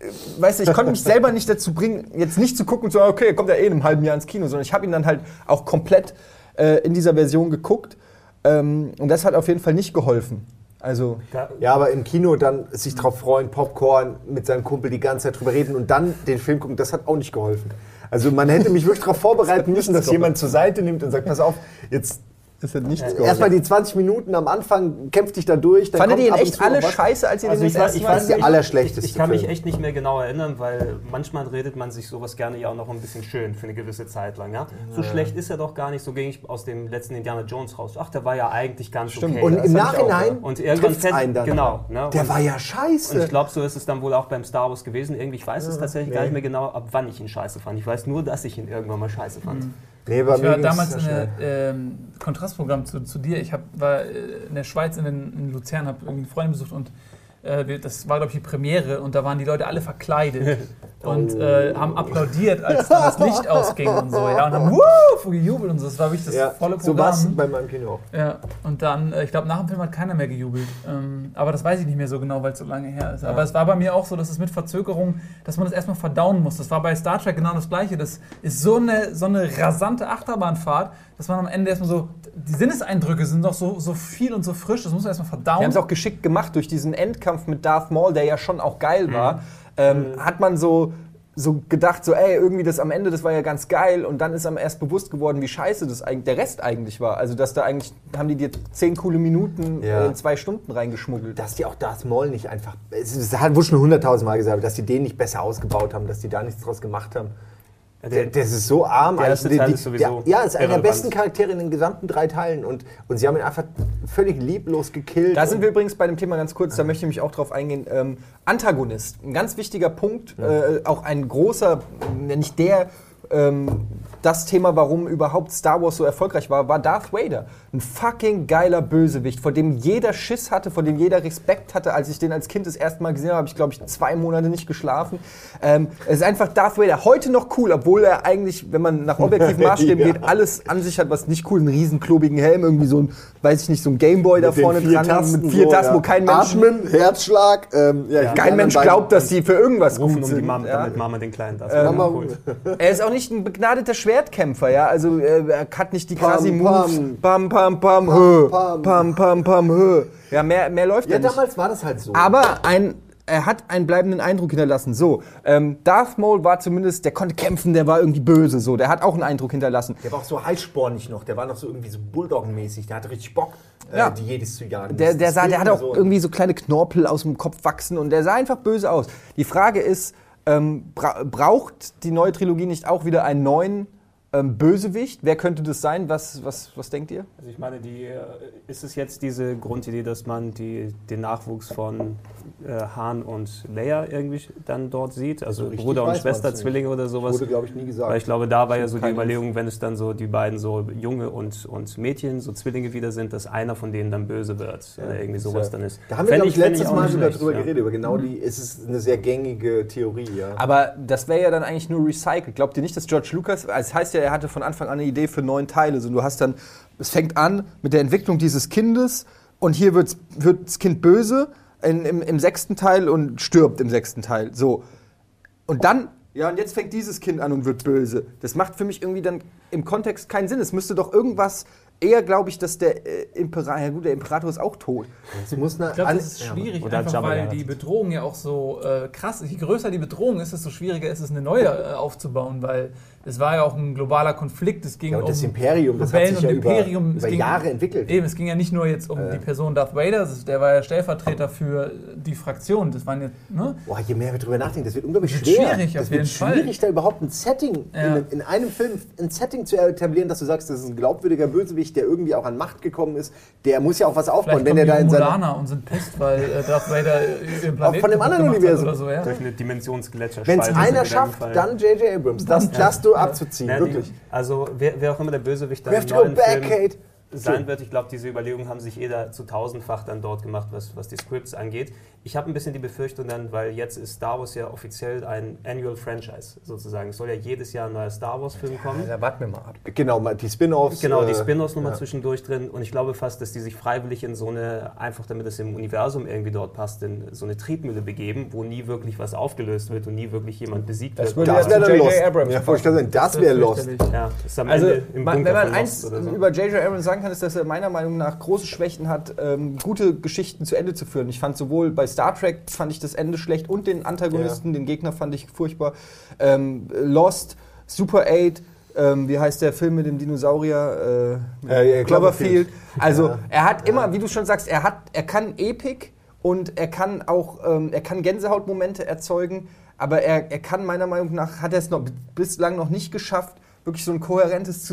äh, Weißt du, ich konnte mich selber nicht dazu bringen, jetzt nicht zu gucken und zu sagen, okay, kommt ja eh in einem halben Jahr ins Kino, sondern ich habe ihn dann halt auch komplett äh, in dieser Version geguckt. Ähm, und das hat auf jeden Fall nicht geholfen. Also, Ja, aber im Kino dann sich drauf freuen, Popcorn, mit seinem Kumpel die ganze Zeit drüber reden und dann den Film gucken, das hat auch nicht geholfen. Also man hätte mich wirklich darauf vorbereiten müssen, dass jemand zur Seite nimmt und sagt, pass auf, jetzt das hat nichts erstmal die 20 Minuten am Anfang, kämpft dich da durch. Dann Fandet kommt ihr ihn ab und echt alle was. scheiße, als ihr also den ich das ich Mal weiß nicht, allerschlechteste ich, ich kann mich echt nicht mehr genau erinnern, weil manchmal redet man sich sowas gerne ja auch noch ein bisschen schön für eine gewisse Zeit lang. Ja? So schlecht ist er doch gar nicht, so ging ich aus dem letzten Indiana Jones raus. Ach, der war ja eigentlich ganz Stimmt. okay. Und das im fand ich auch, Nachhinein Und irgendwann fällt- einen dann. genau, ne? Der Und- war ja Und scheiße. ich glaube, so ist es dann wohl auch beim Star Wars gewesen. Irgendwie, ich weiß es tatsächlich gar nicht mehr genau, ab wann ich ihn scheiße fand. Ich weiß nur, dass ich ihn irgendwann mal scheiße fand. nee, bei Ich war damals in der, ähm, Kontrastprogramm zu, zu dir. Ich hab, war äh, in der Schweiz, in, den, in Luzern, habe irgendwie Freunde besucht und das war, glaube ich, die Premiere und da waren die Leute alle verkleidet und äh, haben applaudiert, als dann das Licht ausging und so. Ja, und haben Wuh! gejubelt und so. Das war wirklich das ja, volle so war es Programm. bei meinem Kino auch. Ja, und dann, äh, ich glaube, nach dem Film hat keiner mehr gejubelt. Ähm, aber das weiß ich nicht mehr so genau, weil es so lange her ist. Aber es war bei mir auch so, dass es mit Verzögerung, dass man das erstmal verdauen muss. Das war bei Star Trek genau das Gleiche. Das ist so eine, so eine rasante Achterbahnfahrt, dass man am Ende erstmal so, die Sinneseindrücke sind doch so, so viel und so frisch, das muss man erstmal Die verdauen. haben es auch geschickt gemacht durch diesen Endkampf mit Darth Maul, der ja schon auch geil war. Ähm, Hat man so, so gedacht, so, ey, irgendwie das am Ende, das war ja ganz geil. Und dann ist einem erst bewusst geworden, wie scheiße das eigentlich, der Rest eigentlich war. Also, dass da eigentlich, haben die dir zehn coole Minuten Ja. äh, in zwei Stunden reingeschmuggelt. Dass die auch Darth Maul nicht einfach, hat wurde schon hunderttausend Mal gesagt, dass die den nicht besser ausgebaut haben, dass die da nichts draus gemacht haben. Der, das ist so arm. Der erste eigentlich. Teil Die- ist sowieso der, ja, ist einer der besten Charaktere in den gesamten drei Teilen und, und sie haben ihn einfach völlig lieblos gekillt. Da sind wir übrigens bei dem Thema ganz kurz, da möchte ich mich auch drauf eingehen. Ähm, Antagonist, ein ganz wichtiger Punkt, äh, auch ein großer, wenn nicht der, ähm, das Thema, warum überhaupt Star Wars so erfolgreich war, war Darth Vader. Ein fucking geiler Bösewicht, vor dem jeder Schiss hatte, vor dem jeder Respekt hatte. Als ich den als Kind das erste Mal gesehen habe, habe ich, glaube ich, zwei Monate nicht geschlafen. Ähm, es ist einfach Darth Vader. Heute noch cool, obwohl er eigentlich, wenn man nach objektiven Maßstäben Ja. geht, alles an sich hat, was nicht cool ist. Einen riesen klobigen Helm, irgendwie so ein, weiß ich nicht, so ein Gameboy da vorne vier dran, Tasten mit vier so, Tasten, ja. wo kein Mensch, Atmen, Herzschlag. Ähm, ja, kein Mensch glaubt, dass die für irgendwas Rufen gut um sind. die Mama, damit Mama den Kleinen darf. Mama, Cool. Er ist auch nicht ein begnadeter Schwertkämpfer, ja. Also äh, er hat nicht die quasi Moves. pam. Pam, pam, hö. pam. Pam, pam, hö. Ja, mehr, mehr läuft Ja, ja nicht. damals war das halt so. Aber ein, er hat einen bleibenden Eindruck hinterlassen. So, ähm, Darth Maul war zumindest, der konnte kämpfen, der war irgendwie böse. So, der hat auch einen Eindruck hinterlassen. der war auch so halsspornig noch, der war noch so irgendwie so Bulldoggen-mäßig, der hatte richtig Bock, Ja. äh, die Jedis zu jagen. Der, der, sah, der hatte auch so. irgendwie so kleine Knorpel aus dem Kopf wachsen und der sah einfach böse aus. Die Frage ist, ähm, bra braucht die neue Trilogie nicht auch wieder einen neuen Ähm, Bösewicht, wer könnte das sein? Was, was, was denkt ihr? Also ich meine, die, äh, ist es jetzt diese Grundidee, dass man die, den Nachwuchs von äh, Han und Leia irgendwie dann dort sieht? Also richtig Bruder und Schwester. Zwillinge oder sowas? Wurde, glaube ich, nie gesagt. Weil ich glaube, da war ja so die Überlegung, wenn es dann so die beiden so Junge und, und Mädchen, so Zwillinge wieder sind, dass einer von denen dann böse wird. oder irgendwie sowas dann ist. Da haben wir, glaube ich, letztes auch Mal sogar drüber ja. geredet. Über genau die, es ist eine sehr gängige Theorie, ja. Aber das wäre ja dann eigentlich nur recycelt. Glaubt ihr nicht, dass George Lucas, also es heißt ja, er hatte von Anfang an eine Idee für neun Teile. Also du hast dann, es fängt an mit der Entwicklung dieses Kindes und hier wird's, wird das Kind böse in, im, im sechsten Teil und stirbt im sechsten Teil. So. Und dann, ja, und jetzt fängt dieses Kind an und wird böse. Das macht für mich irgendwie dann im Kontext keinen Sinn. Es müsste doch irgendwas, eher glaube ich, dass der äh, Imperator, ja gut, der Imperator ist auch tot. Es muss eine, Ich glaube, das ist schwierig, Oder einfach weil die Bedrohung ja auch so äh, krass ist. Je größer die Bedrohung ist, desto schwieriger ist es, eine neue äh, aufzubauen, weil es war ja auch ein globaler Konflikt. Es ging ja, und um das Imperium, das hat Rebellen sich ja und über, Imperium. Es über ging- Jahre entwickelt. Eben, es ging ja nicht nur jetzt um die Person Darth Vader, das der war ja Stellvertreter für die Fraktion. Das waren jetzt, ne? Boah, je mehr wir drüber nachdenken, das wird unglaublich Wird schwer. schwierig, das auf wird jeden Fall. schwierig, da überhaupt ein Setting Ja. in, in einem Film ein Setting zu etablieren, dass du sagst, das ist ein glaubwürdiger Bösewicht, der irgendwie auch an Macht gekommen ist. Der muss ja auch was aufbauen, Vielleicht wenn er da die in seiner und sind pisst, weil äh, Darth Vader äh, Planeten von dem anderen Universum. Hat oder so, ja? Durch eine Dimensionsgletscher. Wenn es einer schafft, dann J.J. Abrams. Das just du abzuziehen, wirklich. Die, also wer, wer auch immer der Bösewicht dann We have to go back, Film Kate. Sein wird, ich glaube, diese Überlegungen haben sich jeder zu tausendfach dann dort gemacht, was, was die Scripts angeht. Ich habe ein bisschen die Befürchtung dann, weil jetzt ist Star Wars ja offiziell ein Annual Franchise sozusagen. Es soll ja jedes Jahr ein neuer Star Wars Film kommen. Da warten wir mal ab. Genau, die Spin-Offs. Genau, die äh, Spin-offs nochmal ja. zwischendurch drin. Und ich glaube fast, dass die sich freiwillig in so eine, einfach damit es im Universum irgendwie dort passt, in so eine Tretmühle begeben, wo nie wirklich was aufgelöst wird und nie wirklich jemand besiegt Das wird. Das ja wäre dann J.J. Lost. Abrams Ja, ich sagen, das wäre Lost. Ja, ist am Also, Ende im man, wenn man eins so. über J.J. Abrams sagen kann, ist, dass er meiner Meinung nach große Schwächen hat, ähm, gute Geschichten zu Ende zu führen. Ich fand sowohl bei Star Trek fand ich das Ende schlecht und den Antagonisten, den Gegner fand ich furchtbar. Ähm, Lost, Super 8, ähm, wie heißt der Film mit dem Dinosaurier? Äh, Äh, ja, Cloverfield. Also Ja. er hat immer, wie du schon sagst, er hat, er kann Epic und er kann auch, ähm, er kann Gänsehautmomente erzeugen, aber er, er kann meiner Meinung nach, hat er es noch bislang noch nicht geschafft, wirklich so ein kohärentes,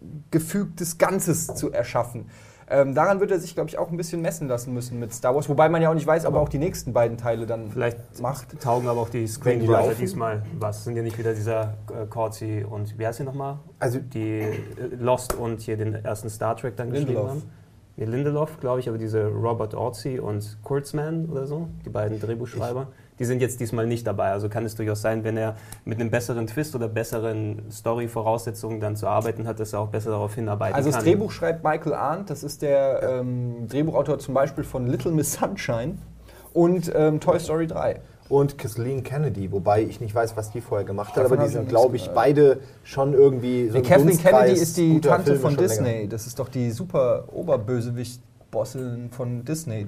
zusammengefügtes Ganzes zu erschaffen. Ähm, daran wird er sich, glaube ich, auch ein bisschen messen lassen müssen mit Star Wars, wobei man ja auch nicht weiß, ob er auch die nächsten beiden Teile dann Vielleicht macht. taugen aber auch die Screenwriter diesmal was. Sind ja nicht wieder dieser äh, Corsi und wie heißt sie nochmal? Also Die äh, Lost und hier den ersten Star Trek dann geschrieben Lindelof. haben. Lindelof, glaube ich, aber diese Robert Orci und Kurtzman oder so, die beiden Drehbuchschreiber, die sind jetzt diesmal nicht dabei. Also kann es durchaus sein, wenn er mit einem besseren Twist oder besseren Story-Voraussetzungen dann zu arbeiten hat, dass er auch besser darauf hinarbeiten Also kann. das Drehbuch schreibt Michael Arndt, das ist der ähm, Drehbuchautor zum Beispiel von Little Miss Sunshine und ähm, Toy Story 3. und Kathleen Kennedy, wobei ich nicht weiß, was die vorher gemacht hat, Davon aber die sind, glaube ich, beide schon irgendwie so Nee, Kathleen Dunstkreis Kennedy ist die Tante Filme von schon länger. Disney. Das ist doch die super Oberbösewicht-Bossin von Disney,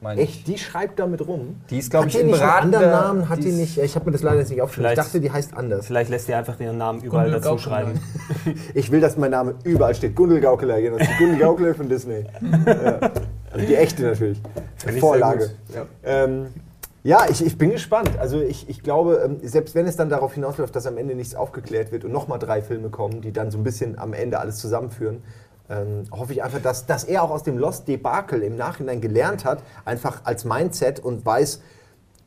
meine ich. Echt? Die schreibt damit rum? Die ist, glaube Hat ich, die ein nicht einen anderen beratender- Namen? Hat die die nicht? Ich habe mir das leider jetzt nicht aufgeschrieben. Ich Vielleicht- dachte, die heißt anders. Vielleicht lässt ihr einfach ihren Namen überall Gundel dazu schreiben. Ich will, dass mein Name überall steht. Gundel Gaukeler, genau. Das ist die Gundel Gaukeler von Disney. ja. Also die echte natürlich. Finde ich Vorlage. Ja, ähm, ja ich, ich bin gespannt. Also ich, ich glaube, ähm, selbst wenn es dann darauf hinausläuft, dass am Ende nichts aufgeklärt wird und nochmal drei Filme kommen, die dann so ein bisschen am Ende alles zusammenführen, ähm, hoffe ich einfach, dass, dass er auch aus dem Lost-Debakel im Nachhinein gelernt hat, einfach als Mindset und weiß,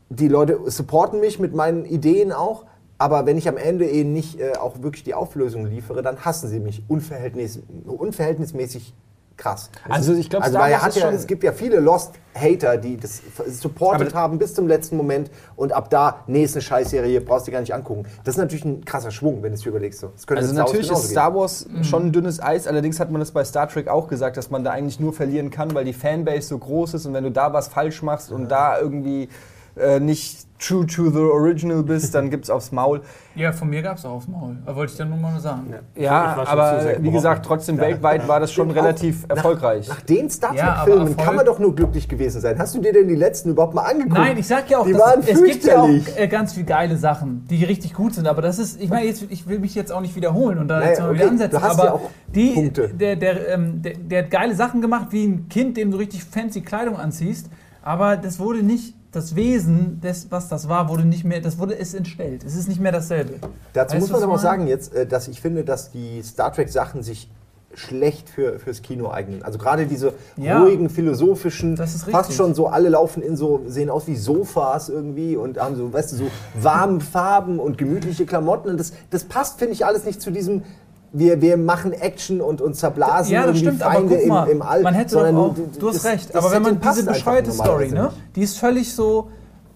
die Leute supporten mich mit meinen Ideen auch, aber wenn ich am Ende eben nicht äh, auch wirklich die Auflösung liefere, dann hassen sie mich unverhältnis, unverhältnismäßig krass. Also ich glaube, also Star er Wars hat ist ja, schon- es gibt ja viele Lost-Hater, die das supportet Aber- haben bis zum letzten Moment und ab da, nee, ist eine Scheißserie, brauchst du dir gar nicht angucken. Das ist natürlich ein krasser Schwung, wenn du es dir überlegst. So. Das könnte Also natürlich ist. Star Wars schon ein dünnes Eis, allerdings hat man das bei Star Trek auch gesagt, dass man da eigentlich nur verlieren kann, weil die Fanbase so groß ist und wenn du da was falsch machst und da irgendwie äh, nicht true to the original bist, dann gibt's aufs Maul. Ja, von mir gab es auch aufs Maul. Aber wollte ich dann nur mal sagen. Ja, zu aber wie gesagt, trotzdem weltweit war das schon relativ nach- erfolgreich. Nach den Star Ja, Trek-Filmen Erfolg- kann man doch nur glücklich gewesen sein. Hast du dir denn die letzten überhaupt mal angeguckt? Nein, ich sag ja auch, Die dass- waren es gibt ja auch fürchterlich. äh, ganz viele geile Sachen, die richtig gut sind. Aber das ist, ich meine, jetzt, ich will mich jetzt auch nicht wiederholen und da Naja, jetzt mal okay, wieder ansetzen. du hast aber ja auch die, Punkte. Der, der, ähm, der, der hat geile Sachen gemacht, wie ein Kind, dem du richtig fancy Kleidung anziehst. Aber das wurde nicht das Wesen, des, was das war, wurde nicht mehr, das wurde ist entstellt. Es ist nicht mehr dasselbe. Dazu Weißt muss man aber auch sagen jetzt, äh, dass ich finde, dass die Star Trek Sachen sich schlecht für, fürs Kino eignen. Also gerade diese Ja. ruhigen, philosophischen, Das ist fast schon so, alle laufen in so, sehen aus wie Sofas irgendwie und haben so, weißt du, so warme Farben und gemütliche Klamotten. Und das, das passt, finde ich, alles nicht zu diesem, wir, wir machen Action und, und zerblasen Ja, das irgendwie stimmt, aber Feinde guck mal, im, im All. man hätte sondern auch, du- hast das- recht, das aber wenn man diese bescheuerte Story, ne, die ist völlig so,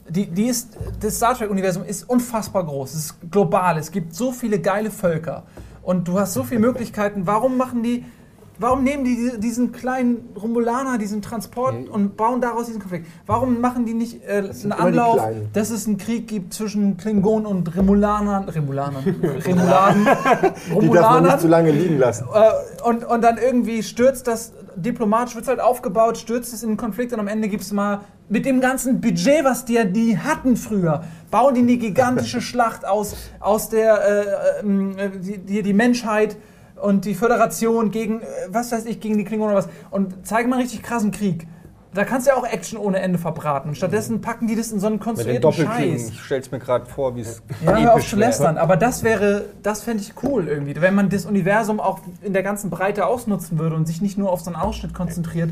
die, die ist, das Star Trek-Universum ist unfassbar groß, es ist global, es gibt so viele geile Völker und du hast so viele Möglichkeiten, warum machen die, warum nehmen die diese- diesen kleinen Romulaner, diesen Transport und bauen daraus diesen Konflikt? Warum machen die nicht äh, einen Anlauf, dass es einen Krieg gibt zwischen Klingonen und Remulanern, Remulanern, Remuladen, Die darf man nicht zu lange liegen lassen. äh, und, und dann irgendwie stürzt das, diplomatisch wird es halt aufgebaut, stürzt es in den Konflikt und am Ende gibt es mal mit dem ganzen Budget, was die, die hatten früher, bauen die eine gigantische Schlacht aus, aus der, äh, äh, die, die, die Menschheit und die Föderation gegen, äh, was weiß ich, gegen die Klingonen oder was und zeigen mal einen richtig krassen Krieg. Da kannst du ja auch Action ohne Ende verbraten. Stattdessen packen die das in so einen Mit den konstruierten. Scheiß. Ich stell's mir gerade vor, wie es. Ja, hör auf zu lästern. Aber das wäre, das fände ich cool irgendwie. Wenn man das Universum auch in der ganzen Breite ausnutzen würde und sich nicht nur auf so einen Ausschnitt konzentriert,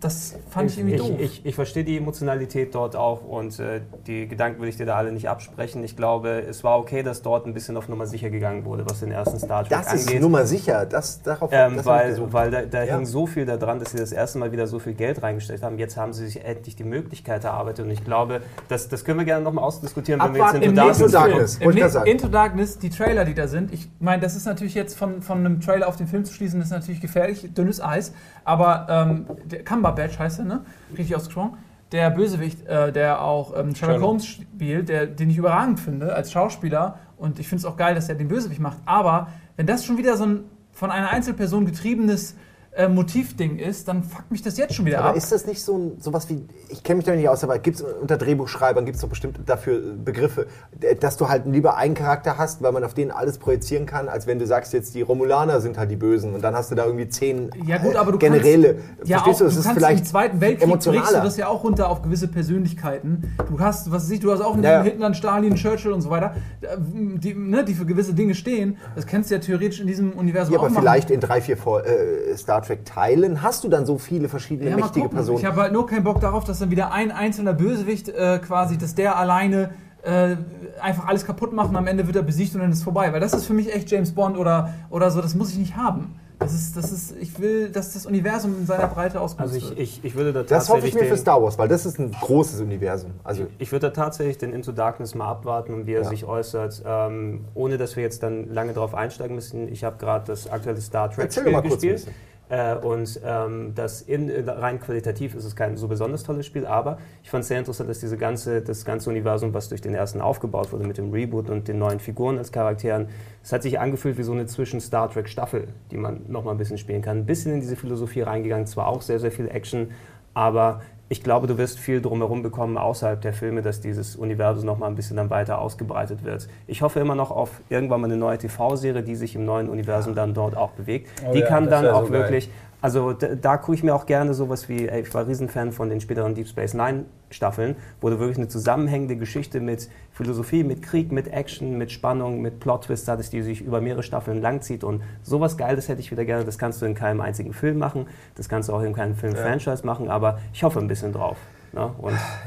das fand ich irgendwie Ich, doof. ich, ich verstehe die Emotionalität dort auch und äh, die Gedanken würde ich dir da alle nicht absprechen. Ich glaube, es war okay, dass dort ein bisschen auf Nummer sicher gegangen wurde, was den ersten Star Trek Das ist angeht. Nummer sicher. Das, darauf Ähm, das weil gesucht. weil da, da Ja. hing so viel daran, dass sie das erste Mal wieder so viel Geld reingesteckt haben. Jetzt haben sie sich endlich die Möglichkeit erarbeitet und ich glaube, das, das können wir gerne nochmal ausdiskutieren, wenn wir jetzt im Into Darkness Darkness. Im Ne- gerade sagen. Into Darkness, die Trailer, die da sind, ich meine, das ist natürlich jetzt von, von einem Trailer auf den Film zu schließen, ist natürlich gefährlich, dünnes Eis, aber ähm, der Cumberbatch heißt er, ne? Richtig ausgesprochen. Der Bösewicht, äh, der auch ähm, Sherlock Sherlock. Holmes spielt, der, den ich überragend finde als Schauspieler und ich finde es auch geil, dass er den Bösewicht macht, aber wenn das schon wieder so ein von einer Einzelperson getriebenes äh, Motivding ist, dann fuckt mich das jetzt schon wieder Aber ab. ist das nicht so ein, sowas wie, ich kenne mich da nicht aus, aber gibt es unter Drehbuchschreibern, gibt es doch bestimmt dafür Begriffe, d- dass du halt lieber einen Charakter hast, weil man auf den alles projizieren kann, als wenn du sagst, jetzt die Romulaner sind halt die Bösen und dann hast du da irgendwie zehn Ja gut, aber du äh, Generäle. kannst, ja, Verstehst auch, du, es ist vielleicht im Zweiten Weltkrieg brichst du das ja auch runter auf gewisse Persönlichkeiten. Du hast, was weiß ich, du hast auch einen Ja, ja. Hitler, einen Stalin, Churchill und so weiter, die, ne, die für gewisse Dinge stehen. Das kannst du ja theoretisch in diesem Universum Ja, auch aber machen. vielleicht in drei, vier Vor- äh, Star Trek Teilen hast du dann so viele verschiedene Ja, mächtige gucken. Personen. Ich habe halt nur keinen Bock darauf, dass dann wieder ein einzelner Bösewicht äh, quasi, dass der alleine äh, einfach alles kaputt macht und am Ende wird er besiegt und dann ist es vorbei. Weil das ist für mich echt James Bond oder, oder so, das muss ich nicht haben. Das ist, das ist, ich will, dass das Universum in seiner Breite ausgenutzt Also ich, wird. ich, ich würde da das hoffe ich tatsächlich mir für den- Star Wars, weil das ist ein großes Universum. Also Ich würde da tatsächlich den Into Darkness mal abwarten und wie er Ja. sich äußert, ähm, ohne dass wir jetzt dann lange drauf einsteigen müssen. Ich habe gerade das aktuelle Star Trek Erzähl doch Spiel mal kurz ein bisschen. Äh, und ähm, das in, rein qualitativ ist es kein so besonders tolles Spiel, aber ich fand es sehr interessant, dass diese ganze, das ganze Universum, was durch den ersten aufgebaut wurde mit dem Reboot und den neuen Figuren als Charakteren, es hat sich angefühlt wie so eine Zwischen-Star Trek-Staffel, die man noch mal ein bisschen spielen kann. Ein bisschen in diese Philosophie reingegangen, zwar auch sehr, sehr viel Action, aber ich glaube, du wirst viel drumherum bekommen außerhalb der Filme, dass dieses Universum noch mal ein bisschen dann weiter ausgebreitet wird. Ich hoffe immer noch auf irgendwann mal eine neue TV-Serie, die sich im neuen Universum dann dort auch bewegt. Oh die ja, kann dann auch so geil. Also da, da gucke ich mir auch gerne sowas wie, ey, ich war Riesenfan von den späteren Deep Space Nine Staffeln, wo du wirklich eine zusammenhängende Geschichte mit Philosophie, mit Krieg, mit Action, mit Spannung, mit Plot-Twist hattest, die sich über mehrere Staffeln langzieht und sowas Geiles hätte ich wieder gerne. Das kannst du in keinem einzigen Film machen, das kannst du auch in keinem Film-Franchise machen, aber ich hoffe ein bisschen drauf. Ne?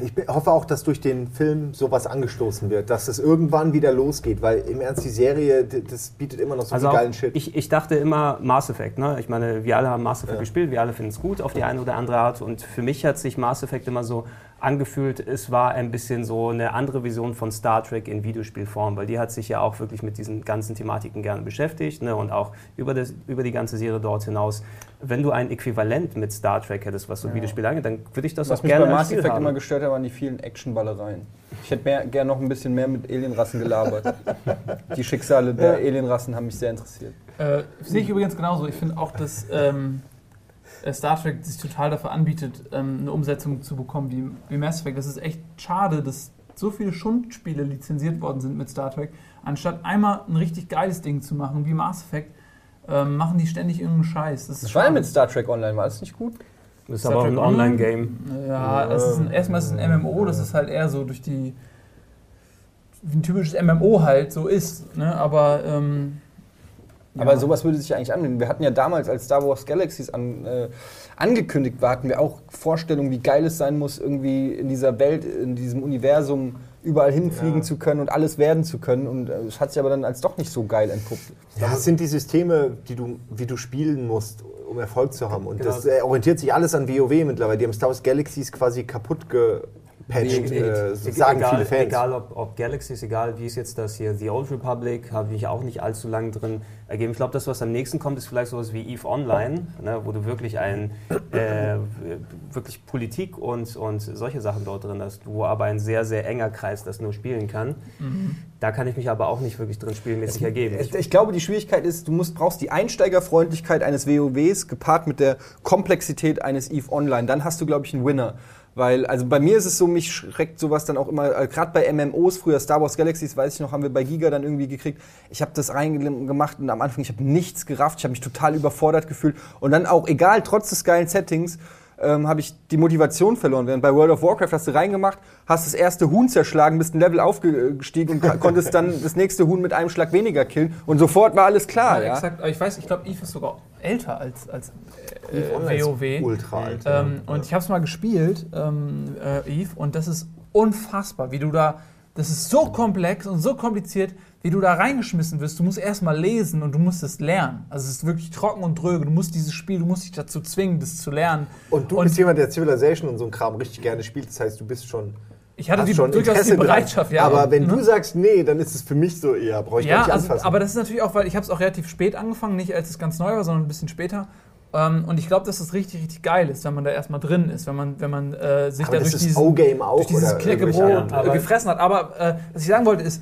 Ich hoffe auch, dass durch den Film sowas angestoßen wird, dass es irgendwann wieder losgeht, weil im Ernst die Serie, das bietet immer noch so Also geilen Shit. ich, ich dachte immer Mass Effect. Ne? Ich meine, wir alle haben Mass Effect gespielt, wir alle finden es gut auf die eine oder andere Art. Und für mich hat sich Mass Effect immer so angefühlt, es war ein bisschen so eine andere Vision von Star Trek in Videospielform, weil die hat sich ja auch wirklich mit diesen ganzen Thematiken gerne beschäftigt ne? und auch über, das, über die ganze Serie dort hinaus. Wenn du ein Äquivalent mit Star Trek hättest, was so Videospiele angeht, dann würde ich das Was auch mich gerne bei als Mass Spiel Effect immer gestört hat, waren die vielen Actionballereien. Ich hätte mehr, gern noch ein bisschen mehr mit Alienrassen gelabert. die Schicksale der Alienrassen haben mich sehr interessiert. Äh, sehe ich übrigens genauso. Ich finde auch, dass ähm, äh, Star Trek sich total dafür anbietet, ähm, eine Umsetzung zu bekommen wie, wie Mass Effect. Das ist echt schade, dass so viele Schundspiele lizenziert worden sind mit Star Trek. Anstatt einmal ein richtig geiles Ding zu machen wie Mass Effect, ähm, machen die ständig irgendeinen Scheiß. Das ist Das war ja mit Star Trek Online, war das nicht gut? Das ist Star aber auch Trek ein Online? Online-Game. Ja, es ist ein, erstmal ist es ein MMO, das ist halt eher so durch die. wie ein typisches MMO halt so ist. Ne? Aber. Ähm, Aber ja. sowas würde sich ja eigentlich annehmen. Wir hatten ja damals, als Star Wars Galaxies an, äh, angekündigt war, hatten wir auch Vorstellungen, wie geil es sein muss, irgendwie in dieser Welt, in diesem Universum überall hinfliegen Ja. zu können und alles werden zu können. Und äh, es hat sich aber dann als doch nicht so geil entpuppt. Ja, es sind die Systeme, die du, wie du spielen musst, um Erfolg zu haben. Und Genau. das äh, orientiert sich alles an WoW mittlerweile. Die haben Star Wars Galaxies quasi kaputt gepatcht, äh, so sagen egal, viele Fans. Egal ob, ob Galaxies, egal wie ist jetzt das hier, The Old Republic, habe ich auch nicht allzu lange drin ergeben. Ich glaube, das, was am nächsten kommt, ist vielleicht sowas wie EVE Online, ne, wo du wirklich ein, äh, wirklich Politik und, und solche Sachen dort drin hast, wo aber ein sehr, sehr enger Kreis das nur spielen kann. Da kann ich mich aber auch nicht wirklich drin spielmäßig ergeben. Ich, ich glaube, die Schwierigkeit ist, du musst, brauchst die Einsteigerfreundlichkeit eines WoWs gepaart mit der Komplexität eines EVE Online. Dann hast du, glaube ich, einen Winner. Weil, also bei mir ist es so, mich schreckt sowas dann auch immer, äh, gerade bei MMOs, früher Star Wars Galaxies, weiß ich noch, haben wir bei Giga dann irgendwie gekriegt. Ich habe das reingemacht und am Anfang, ich habe nichts gerafft, ich habe mich total überfordert gefühlt. Und dann auch, egal, trotz des geilen Settings, ähm, habe ich die Motivation verloren. Während bei World of Warcraft hast du reingemacht, hast das erste Huhn zerschlagen, bist ein Level aufgestiegen und konntest dann das nächste Huhn mit einem Schlag weniger killen. Und sofort war alles klar. ja, Ja, exakt. Aber ich weiß, ich glaube, Eve ist sogar älter als, als äh, ist WoW. Ultra alt. Ähm, und ich habe es mal gespielt, ähm, äh, Eve, und das ist unfassbar, wie du da. Das ist so komplex und so kompliziert, wie du da reingeschmissen wirst. Du musst erst mal lesen und du musst es lernen. Also es ist wirklich trocken und dröge. Du musst dieses Spiel, du musst dich dazu zwingen, das zu lernen. Und du bist jemand, der Civilization und so ein Kram richtig gerne spielt. Das heißt, du bist schon. ich hatte die, schon durchaus die dran. Bereitschaft, ja. Aber wenn Mhm. du sagst, nee, dann ist es für mich so eher, brauche ich gar Ja, nicht also, anfassen. aber das ist natürlich auch, weil ich habe es auch relativ spät angefangen, nicht als es ganz neu war, sondern ein bisschen später. Ähm, und ich glaube, dass das richtig, richtig geil ist, wenn man da erstmal drin ist, wenn man, wenn man äh, sich Aber da durch diesen, O-Game auch, durch dieses Knäckebrot gefressen hat. Aber äh, was ich sagen wollte ist,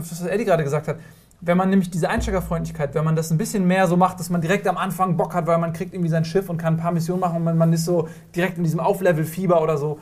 auf das, was Eddie gerade gesagt hat, wenn man nämlich diese Einsteigerfreundlichkeit, wenn man das ein bisschen mehr so macht, dass man direkt am Anfang Bock hat, weil man kriegt irgendwie sein Schiff und kann ein paar Missionen machen und man, man ist so direkt in diesem Auflevel-Fieber oder so.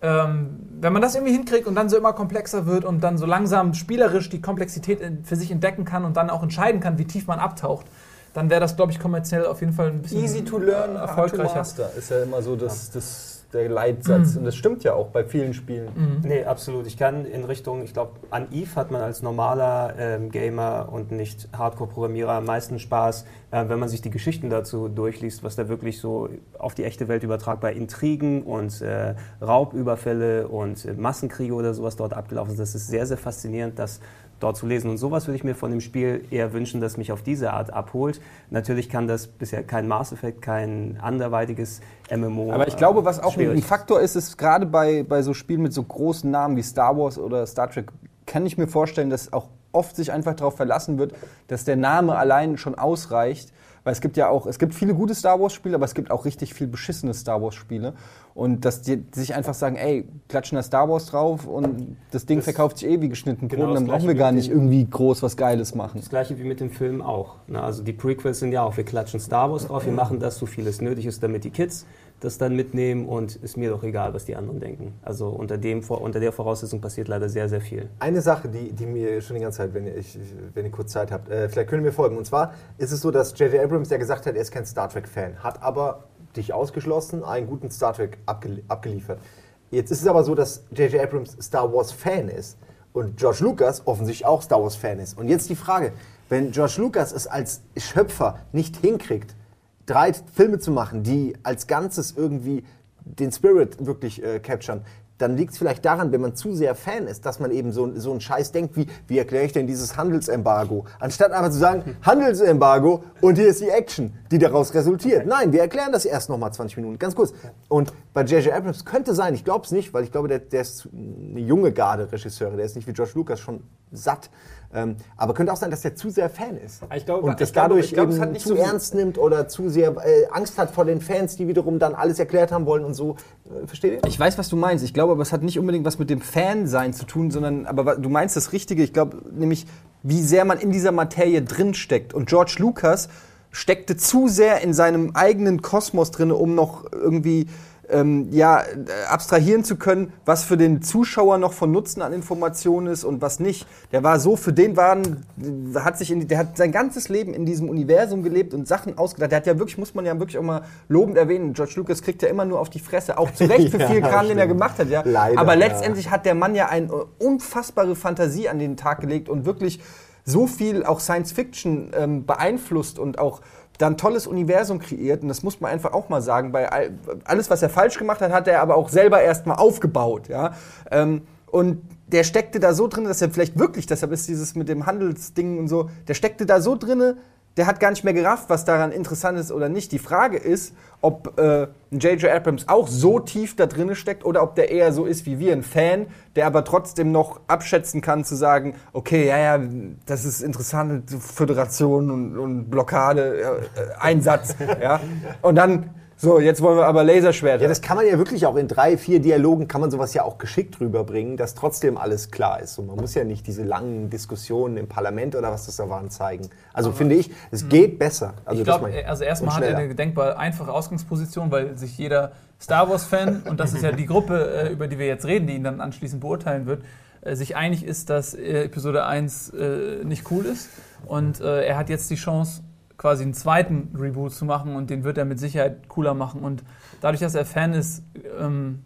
Ähm, wenn man das irgendwie hinkriegt und dann so immer komplexer wird und dann so langsam spielerisch die Komplexität für sich entdecken kann und dann auch entscheiden kann, wie tief man abtaucht, dann wäre das, glaube ich, kommerziell auf jeden Fall ein bisschen Easy to learn, hard to erfolgreicher. master ist ja immer so das, das, der Leitsatz. Mhm. Und das stimmt ja auch bei vielen Spielen. Mhm. Nee, absolut. Ich kann in Richtung, ich glaube, an Eve hat man als normaler ähm, Gamer und nicht Hardcore-Programmierer am meisten Spaß, äh, wenn man sich die Geschichten dazu durchliest, was da wirklich so auf die echte Welt übertragbar Intrigen und äh, Raubüberfälle und äh, Massenkriege oder sowas dort abgelaufen sind. Das ist sehr, sehr faszinierend, das dort zu lesen. Und sowas würde ich mir von dem Spiel eher wünschen, das mich auf diese Art abholt. Natürlich kann das bisher kein Mass Effect, kein anderweitiges MMO. Aber ich glaube, was auch ein. Faktor ist, ist gerade bei, bei so Spielen mit so großen Namen wie Star Wars oder Star Trek, kann ich mir vorstellen, dass auch oft sich einfach darauf verlassen wird, dass der Name allein schon ausreicht. Weil es gibt ja auch, es gibt viele gute Star Wars-Spiele, aber es gibt auch richtig viel beschissene Star Wars-Spiele. Und dass die sich einfach sagen, ey, klatschen da Star Wars drauf und das Ding Das- verkauft sich eh wie geschnitten Brot, Genau dann brauchen wir gar nicht irgendwie groß was Geiles machen. Das gleiche wie mit dem Film auch. Ne? Also die Prequels sind ja auch, wir klatschen Star Wars drauf, wir machen das, so viel es nötig ist, damit die Kids das dann mitnehmen und ist mir doch egal, was die anderen denken. Also unter, dem, unter der Voraussetzung passiert leider sehr, sehr viel. Eine Sache, die, die mir schon die ganze Zeit, wenn ihr, ich, wenn ihr kurz Zeit habt, äh, vielleicht könnt ihr mir folgen. Und zwar ist es so, dass J.J. Abrams ja gesagt hat, er ist kein Star Trek-Fan, hat aber dich ausgeschlossen, einen guten Star Trek abgel abgeliefert. Jetzt ist es aber so, dass J.J. Abrams Star Wars-Fan ist und George Lucas offensichtlich auch Star Wars-Fan ist. Und jetzt die Frage, wenn George Lucas es als Schöpfer nicht hinkriegt, drei Filme zu machen, die als Ganzes irgendwie den Spirit wirklich äh, capturen, dann liegt es vielleicht daran, wenn man zu sehr Fan ist, dass man eben so, so einen Scheiß denkt, wie, wie erkläre ich denn dieses Handelsembargo? Anstatt einfach zu sagen, Handelsembargo und hier ist die Action, die daraus resultiert. Nein, wir erklären das erst nochmal 20 Minuten, ganz kurz. Und bei J.J. Abrams könnte sein, ich glaube es nicht, weil ich glaube, der, der ist eine junge Garde Regisseure, der ist nicht wie George Lucas schon satt. Ähm, aber könnte auch sein, dass der zu sehr Fan ist. Ich glaube- und das dadurch ich glaube, es eben hat nicht zu so- ernst nimmt oder zu sehr äh, Angst hat vor den Fans, die wiederum dann alles erklärt haben wollen und so. Äh, versteht ihr? Ich weiß, was du meinst. Ich glaube, aber es hat nicht unbedingt was mit dem Fan-Sein zu tun, sondern, aber du meinst das Richtige. Ich glaube nämlich, wie sehr man in dieser Materie drinsteckt. Und George Lucas steckte zu sehr in seinem eigenen Kosmos drin, um noch irgendwie ähm, ja, abstrahieren zu können, was für den Zuschauer noch von Nutzen an Informationen ist und was nicht. Der war so, für den waren, hat sich in, der hat sein ganzes Leben in diesem Universum gelebt und Sachen ausgedacht. Der hat ja wirklich, muss man ja wirklich auch mal lobend erwähnen, George Lucas kriegt ja immer nur auf die Fresse, auch zu Recht für Ja, viel Kram, den er gemacht hat, ja. Leider, Aber ja. letztendlich hat der Mann ja eine unfassbare Fantasie an den Tag gelegt und wirklich so viel auch Science Fiction ähm, beeinflusst und auch dann tolles Universum kreiert. Und das muss man einfach auch mal sagen. Bei all, alles, was er falsch gemacht hat, hat er aber auch selber erstmal aufgebaut. Ja? Ähm, und der steckte da so drin, dass er vielleicht wirklich, deshalb ist dieses mit dem Handelsding und so, der steckte da so drinne, der hat gar nicht mehr gerafft, was daran interessant ist oder nicht. Die Frage ist, ob äh, J.J. Abrams auch so tief da drinne steckt oder ob der eher so ist wie wir, ein Fan, der aber trotzdem noch abschätzen kann, zu sagen, okay, ja, ja, das ist interessant, Föderation und, und Blockade, äh, Einsatz, ja. Und dann, so, jetzt wollen wir aber Laserschwerter. Ja, das kann man ja wirklich auch in drei, vier Dialogen kann man sowas ja auch geschickt rüberbringen, dass trotzdem alles klar ist. Und man muss ja nicht diese langen Diskussionen im Parlament oder was das da waren zeigen. Also finde ich, es geht besser. Also ich glaube, meine also erstmal hat er eine denkbar einfache Ausgangsposition, weil sich jeder Star Wars-Fan, und das ist ja die Gruppe, äh, über die wir jetzt reden, die ihn dann anschließend beurteilen wird, äh, sich einig ist, dass äh, Episode 1 äh, nicht cool ist. Und äh, er hat jetzt die Chance, quasi einen zweiten Reboot zu machen und den wird er mit Sicherheit cooler machen. Und dadurch, dass er Fan ist, ähm,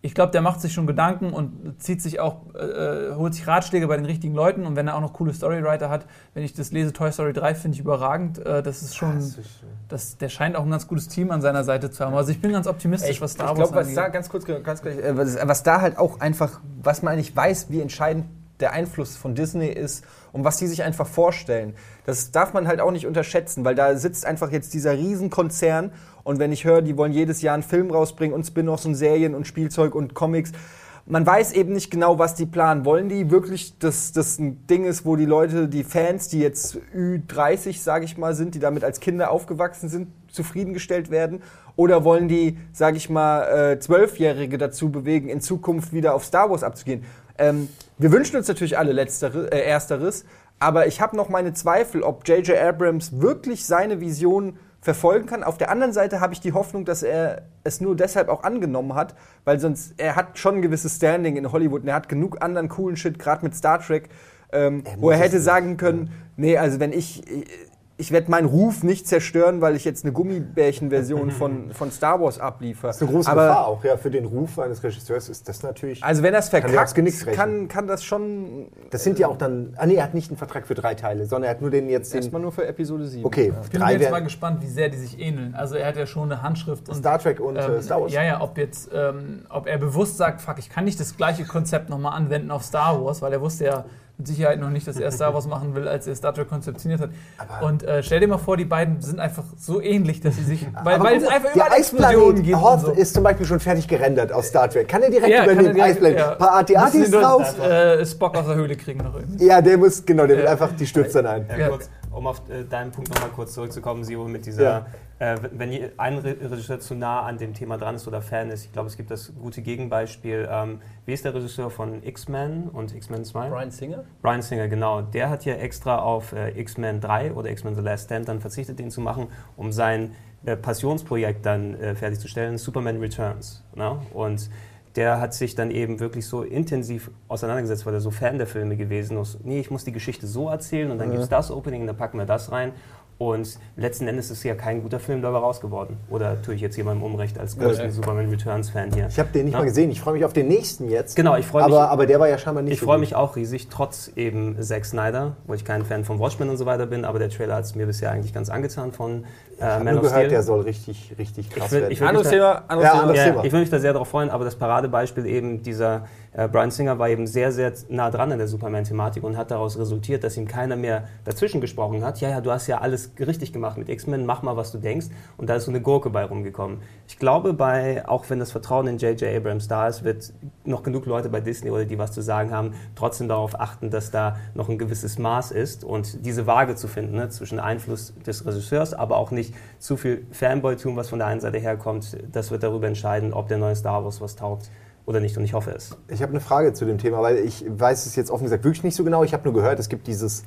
ich glaube, der macht sich schon Gedanken und zieht sich auch, äh, holt sich Ratschläge bei den richtigen Leuten. Und wenn er auch noch coole Storywriter hat, wenn ich das lese, Toy Story 3 finde ich überragend. Äh, das ist schon, das, der scheint auch ein ganz gutes Team an seiner Seite zu haben. Also ich bin ganz optimistisch, Ich, was Star ich Wars glaube, was angeht. da ganz kurz, ganz gleich, äh, was, was da halt auch einfach, was man nicht weiß, wie entscheidend der Einfluss von Disney ist und was die sich einfach vorstellen. Das darf man halt auch nicht unterschätzen, weil da sitzt einfach jetzt dieser Riesenkonzern und wenn ich höre, die wollen jedes Jahr einen Film rausbringen und Spin-offs und Serien und Spielzeug und Comics, man weiß eben nicht genau, was die planen. Wollen die wirklich, dass das ein Ding ist, wo die Leute, die Fans, die jetzt Ü30, sage ich mal, sind, die damit als Kinder aufgewachsen sind, zufriedengestellt werden? Oder wollen die, sage ich mal, äh, Zwölfjährige dazu bewegen, in Zukunft wieder auf Star Wars abzugehen? Ähm, wir wünschen uns natürlich alle Letztere, äh, Ersteres, aber ich habe noch meine Zweifel, ob J.J. Abrams wirklich seine Vision verfolgen kann. Auf der anderen Seite habe ich die Hoffnung, dass er es nur deshalb auch angenommen hat, weil sonst er hat schon ein gewisses Standing in Hollywood und er hat genug anderen coolen Shit, gerade mit Star Trek, ähm, Er wo er hätte sagen können, nee, also wenn ich ich werde meinen Ruf nicht zerstören, weil ich jetzt eine Gummibärchen-Version von, von Star Wars abliefere. Das ist eine große Aber, Gefahr auch, ja. Für den Ruf eines Regisseurs ist das natürlich. Also wenn er Kann aufs verkackt, brechen. kann, kann das schon das sind ja auch dann. Ah, nee, er hat nicht einen Vertrag für drei Teile, sondern er hat nur den jetzt. Den, erstmal nur für Episode 7. okay, Ich bin drei jetzt mal gespannt, wie sehr die sich ähneln. Also er hat ja schon eine Handschrift und Star Trek und ähm, äh, Star Wars. Ja, ja, ob jetzt, ähm, ob er bewusst sagt, fuck, ich kann nicht das gleiche Konzept nochmal anwenden auf Star Wars, weil er wusste ja mit Sicherheit noch nicht, dass er Star Wars machen will, als er Star Trek konzeptioniert hat. Aber- und äh, stell dir mal vor, die beiden sind einfach so ähnlich, dass sie sich, weil, weil es einfach der überall Explosionen und Hoth so. ist zum Beispiel schon fertig gerendert aus Star Trek. Kann er direkt Ja, übernehmen? er direkt- Eisplanet. ja. Ein paar nur, drauf. Äh, Spock aus der Höhle kriegen noch irgendwie. Ja, der muss, genau, der will einfach, die stürzt dann ein. Ja, Ja. kurz, um auf äh, deinen Punkt nochmal kurz zurückzukommen, Siro, mit dieser, Ja. äh, wenn ein Re- Regisseur zu nah an dem Thema dran ist oder Fan ist, ich glaube, es gibt das gute Gegenbeispiel. Ähm, wie ist der Regisseur von X-Men und X-Men 2? Brian Singer? Brian Singer, genau. Der hat ja extra auf äh, X-Men 3 oder X-Men The Last Stand dann verzichtet, den zu machen, um sein äh, Passionsprojekt dann äh, fertigzustellen, Superman Returns. Ne? Und der hat sich dann eben wirklich so intensiv auseinandergesetzt, weil er so Fan der Filme gewesen ist. Nee, ich muss die Geschichte so erzählen und dann gibt es das Opening und dann packen wir das rein. Und letzten Endes ist ja kein guter Film dabei raus geworden. Oder tue ich jetzt jemandem Unrecht als größten Ja. Superman Returns-Fan hier? Ich habe den nicht Ja. mal gesehen. Ich freue mich auf den nächsten jetzt. Genau, ich freue mich. Aber, aber der war ja scheinbar nicht Ich so freue mich auch riesig, trotz eben Zack Snyder, wo ich kein Fan von Watchmen und so weiter bin, aber der Trailer hat es mir bisher eigentlich ganz angetan von Ich äh, habe Man nur of gehört, Steel. der soll richtig, richtig krass Ich will- werden. ich will- Anderes mich da- Thema, anderes Ja, Thema. anderes Ja, Thema. ich will mich da sehr darauf freuen, aber das Paradebeispiel eben dieser äh, Brian Singer war eben sehr, sehr nah dran an der Superman-Thematik und hat daraus resultiert, dass ihm keiner mehr dazwischen gesprochen hat. Ja, ja, du hast ja alles richtig gemacht mit X-Men, mach mal, was du denkst. Und da ist so eine Gurke bei rumgekommen. Ich glaube, bei, auch wenn das Vertrauen in J.J. Abrams da ist, wird noch genug Leute bei Disney oder die was zu sagen haben, trotzdem darauf achten, dass da noch ein gewisses Maß ist und diese Waage zu finden ne, zwischen Einfluss des Regisseurs, aber auch nicht zu viel Fanboy-Tum, was von der einen Seite herkommt. Das wird darüber entscheiden, ob der neue Star Wars was taugt oder nicht. Und ich hoffe es. Ich habe eine Frage zu dem Thema, weil ich weiß es jetzt offen gesagt wirklich nicht so genau. Ich habe nur gehört, es gibt dieses,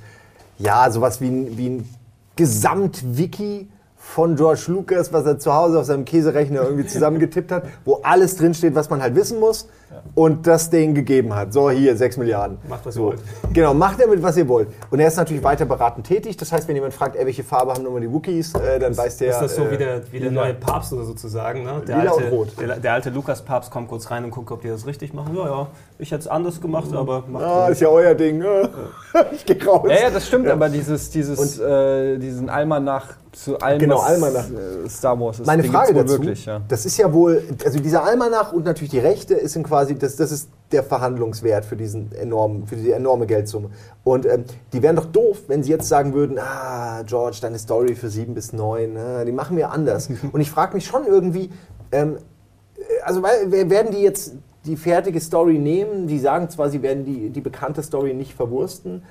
ja, sowas wie ein, wie ein Gesamt-Wiki von George Lucas, was er zu Hause auf seinem Käserechner irgendwie zusammengetippt hat, wo alles drinsteht, was man halt wissen muss und das denen gegeben hat. So, hier, 6 Milliarden. Macht, was ihr so. wollt. Genau, macht damit, was ihr wollt. Und er ist natürlich weiter beratend tätig. Das heißt, wenn jemand fragt, ey, welche Farbe haben nochmal die Wookies, äh, dann weiß der... Ist das so äh, wie der, wie der neue Papst oder sozusagen? Ne? Der, Lila alte, und rot. Der, der alte Lukas-Papst kommt kurz rein und guckt, ob die das richtig machen. Ja, ja, ich hätte es anders gemacht, aber macht Ah, ist ja euer Ding. ne? ich geh raus. Ja, ja, das stimmt, aber dieses, dieses, äh, diesen Almanach zu allem, Genau, was Almanach. äh, Star Wars ist. Meine den Frage gibt's wohl dazu, wirklich, ja. das ist ja wohl, also dieser Almanach und natürlich die Rechte ist in quasi, das, das ist der Verhandlungswert für diesen enormen, für diese enorme Geldsumme. Und ähm, die wären doch doof, wenn sie jetzt sagen würden, ah, George, deine Story für sieben bis neun, ah, die machen wir anders. und ich frage mich schon irgendwie, ähm, also weil, wer- werden die jetzt die fertige Story nehmen? Die sagen zwar, sie werden die, die bekannte Story nicht verwursten.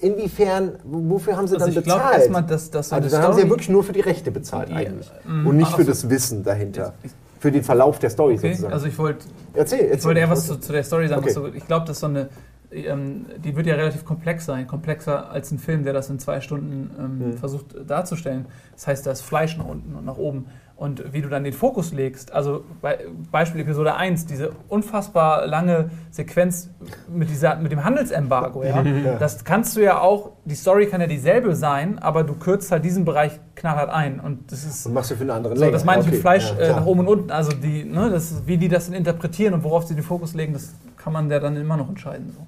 Inwiefern, wofür haben sie Also dann ich bezahlt? erstmal, dass, dass so Also dann haben sie ja wirklich nur für die Rechte bezahlt Die- eigentlich. Mm, Und nicht für so. das Wissen dahinter. Ich- Für den Verlauf der Story Okay, sozusagen. also ich wollte erzähl, erzähl. ich wollte eher was zu, zu der Story sagen. Okay. So, ich glaube, dass so eine, ähm, die wird ja relativ komplex sein, komplexer als ein Film, der das in zwei Stunden ähm, Hm. versucht darzustellen. Das heißt, da ist Fleisch nach unten und nach oben. Und wie du dann den Fokus legst, also bei, Beispiel Episode 1, diese unfassbar lange Sequenz mit, dieser, mit dem Handelsembargo, ja, Ja. das kannst du ja auch, die Story kann ja dieselbe sein, aber du kürzt halt diesen Bereich knallhart ein. Und das ist Und machst du für einen anderen so, das meine ich Okay, mit Fleisch ja, äh, nach oben und unten. Also die, ne, das, ist- wie die das dann interpretieren und worauf sie den Fokus legen, das kann man ja dann immer noch entscheiden. So.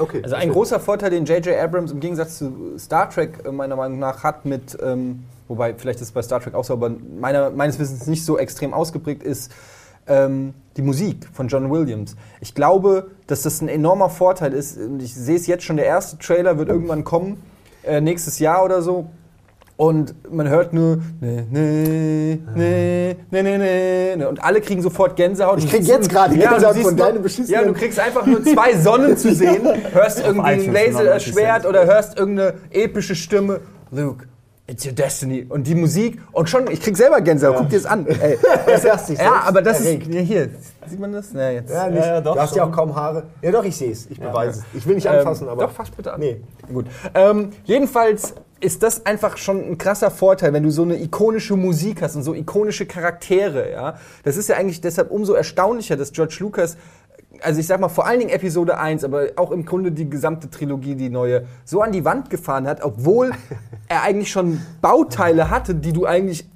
Okay. Also ein großer Vorteil, den J.J. Abrams im Gegensatz zu Star Trek äh, meiner Meinung nach hat mit, ähm, wobei vielleicht ist es bei Star Trek auch so, aber meiner, meines Wissens nicht so extrem ausgeprägt ist, ähm, die Musik von John Williams. Ich glaube, dass das ein enormer Vorteil ist. Und Ich sehe es jetzt schon, der erste Trailer wird irgendwann kommen, äh, nächstes Jahr oder so. Und man hört nur ne, ne, ne, ne, ne, ne, ne. Und alle kriegen sofort Gänsehaut. Ich Du krieg jetzt gerade Gänsehaut siehst von deinen beschissenen- Ja, du kriegst einfach nur zwei Sonnen zu sehen, hörst irgendwie ein Laserschwert 99 oder hörst irgendeine epische Stimme. Luke, it's your destiny. Und die Musik. Und schon, ich krieg selber Gänsehaut. Guck dir das an. Ey. Das hast dich Ja, selbst aber das erregt. ist. Ja, hier. Sieht man das? Na, jetzt. Ja, nicht. Ja, ja, doch, du hast ja schon. auch kaum Haare. Ja, doch, ich sehe es. Ich beweise es. Ich will nicht Ähm, anfassen, aber. Doch, fass bitte an. Nee. Gut. Ähm, jedenfalls ist das einfach schon ein krasser Vorteil, wenn du so eine ikonische Musik hast und so ikonische Charaktere. Ja? Das ist ja eigentlich deshalb umso erstaunlicher, dass George Lucas, also ich sag mal vor allen Dingen Episode 1, aber auch im Grunde die gesamte Trilogie, die neue, so an die Wand gefahren hat, obwohl er eigentlich schon Bauteile hatte, die du eigentlich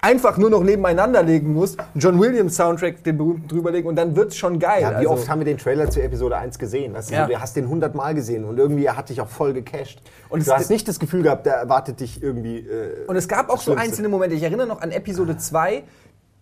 einfach nur noch nebeneinander legen musst. John Williams Soundtrack, den berühmten drüberlegen und dann wird's schon geil. Ja, wie Also- oft haben wir den Trailer zu Episode 1 gesehen? Weißt du, Ja. du hast den 100 Mal gesehen und irgendwie hat dich auch voll gecasht. Und es du hast nicht das Gefühl gehabt, der erwartet dich irgendwie. Äh, Und es gab auch so Schlimmste. einzelne Momente. Ich erinnere noch an Episode 2.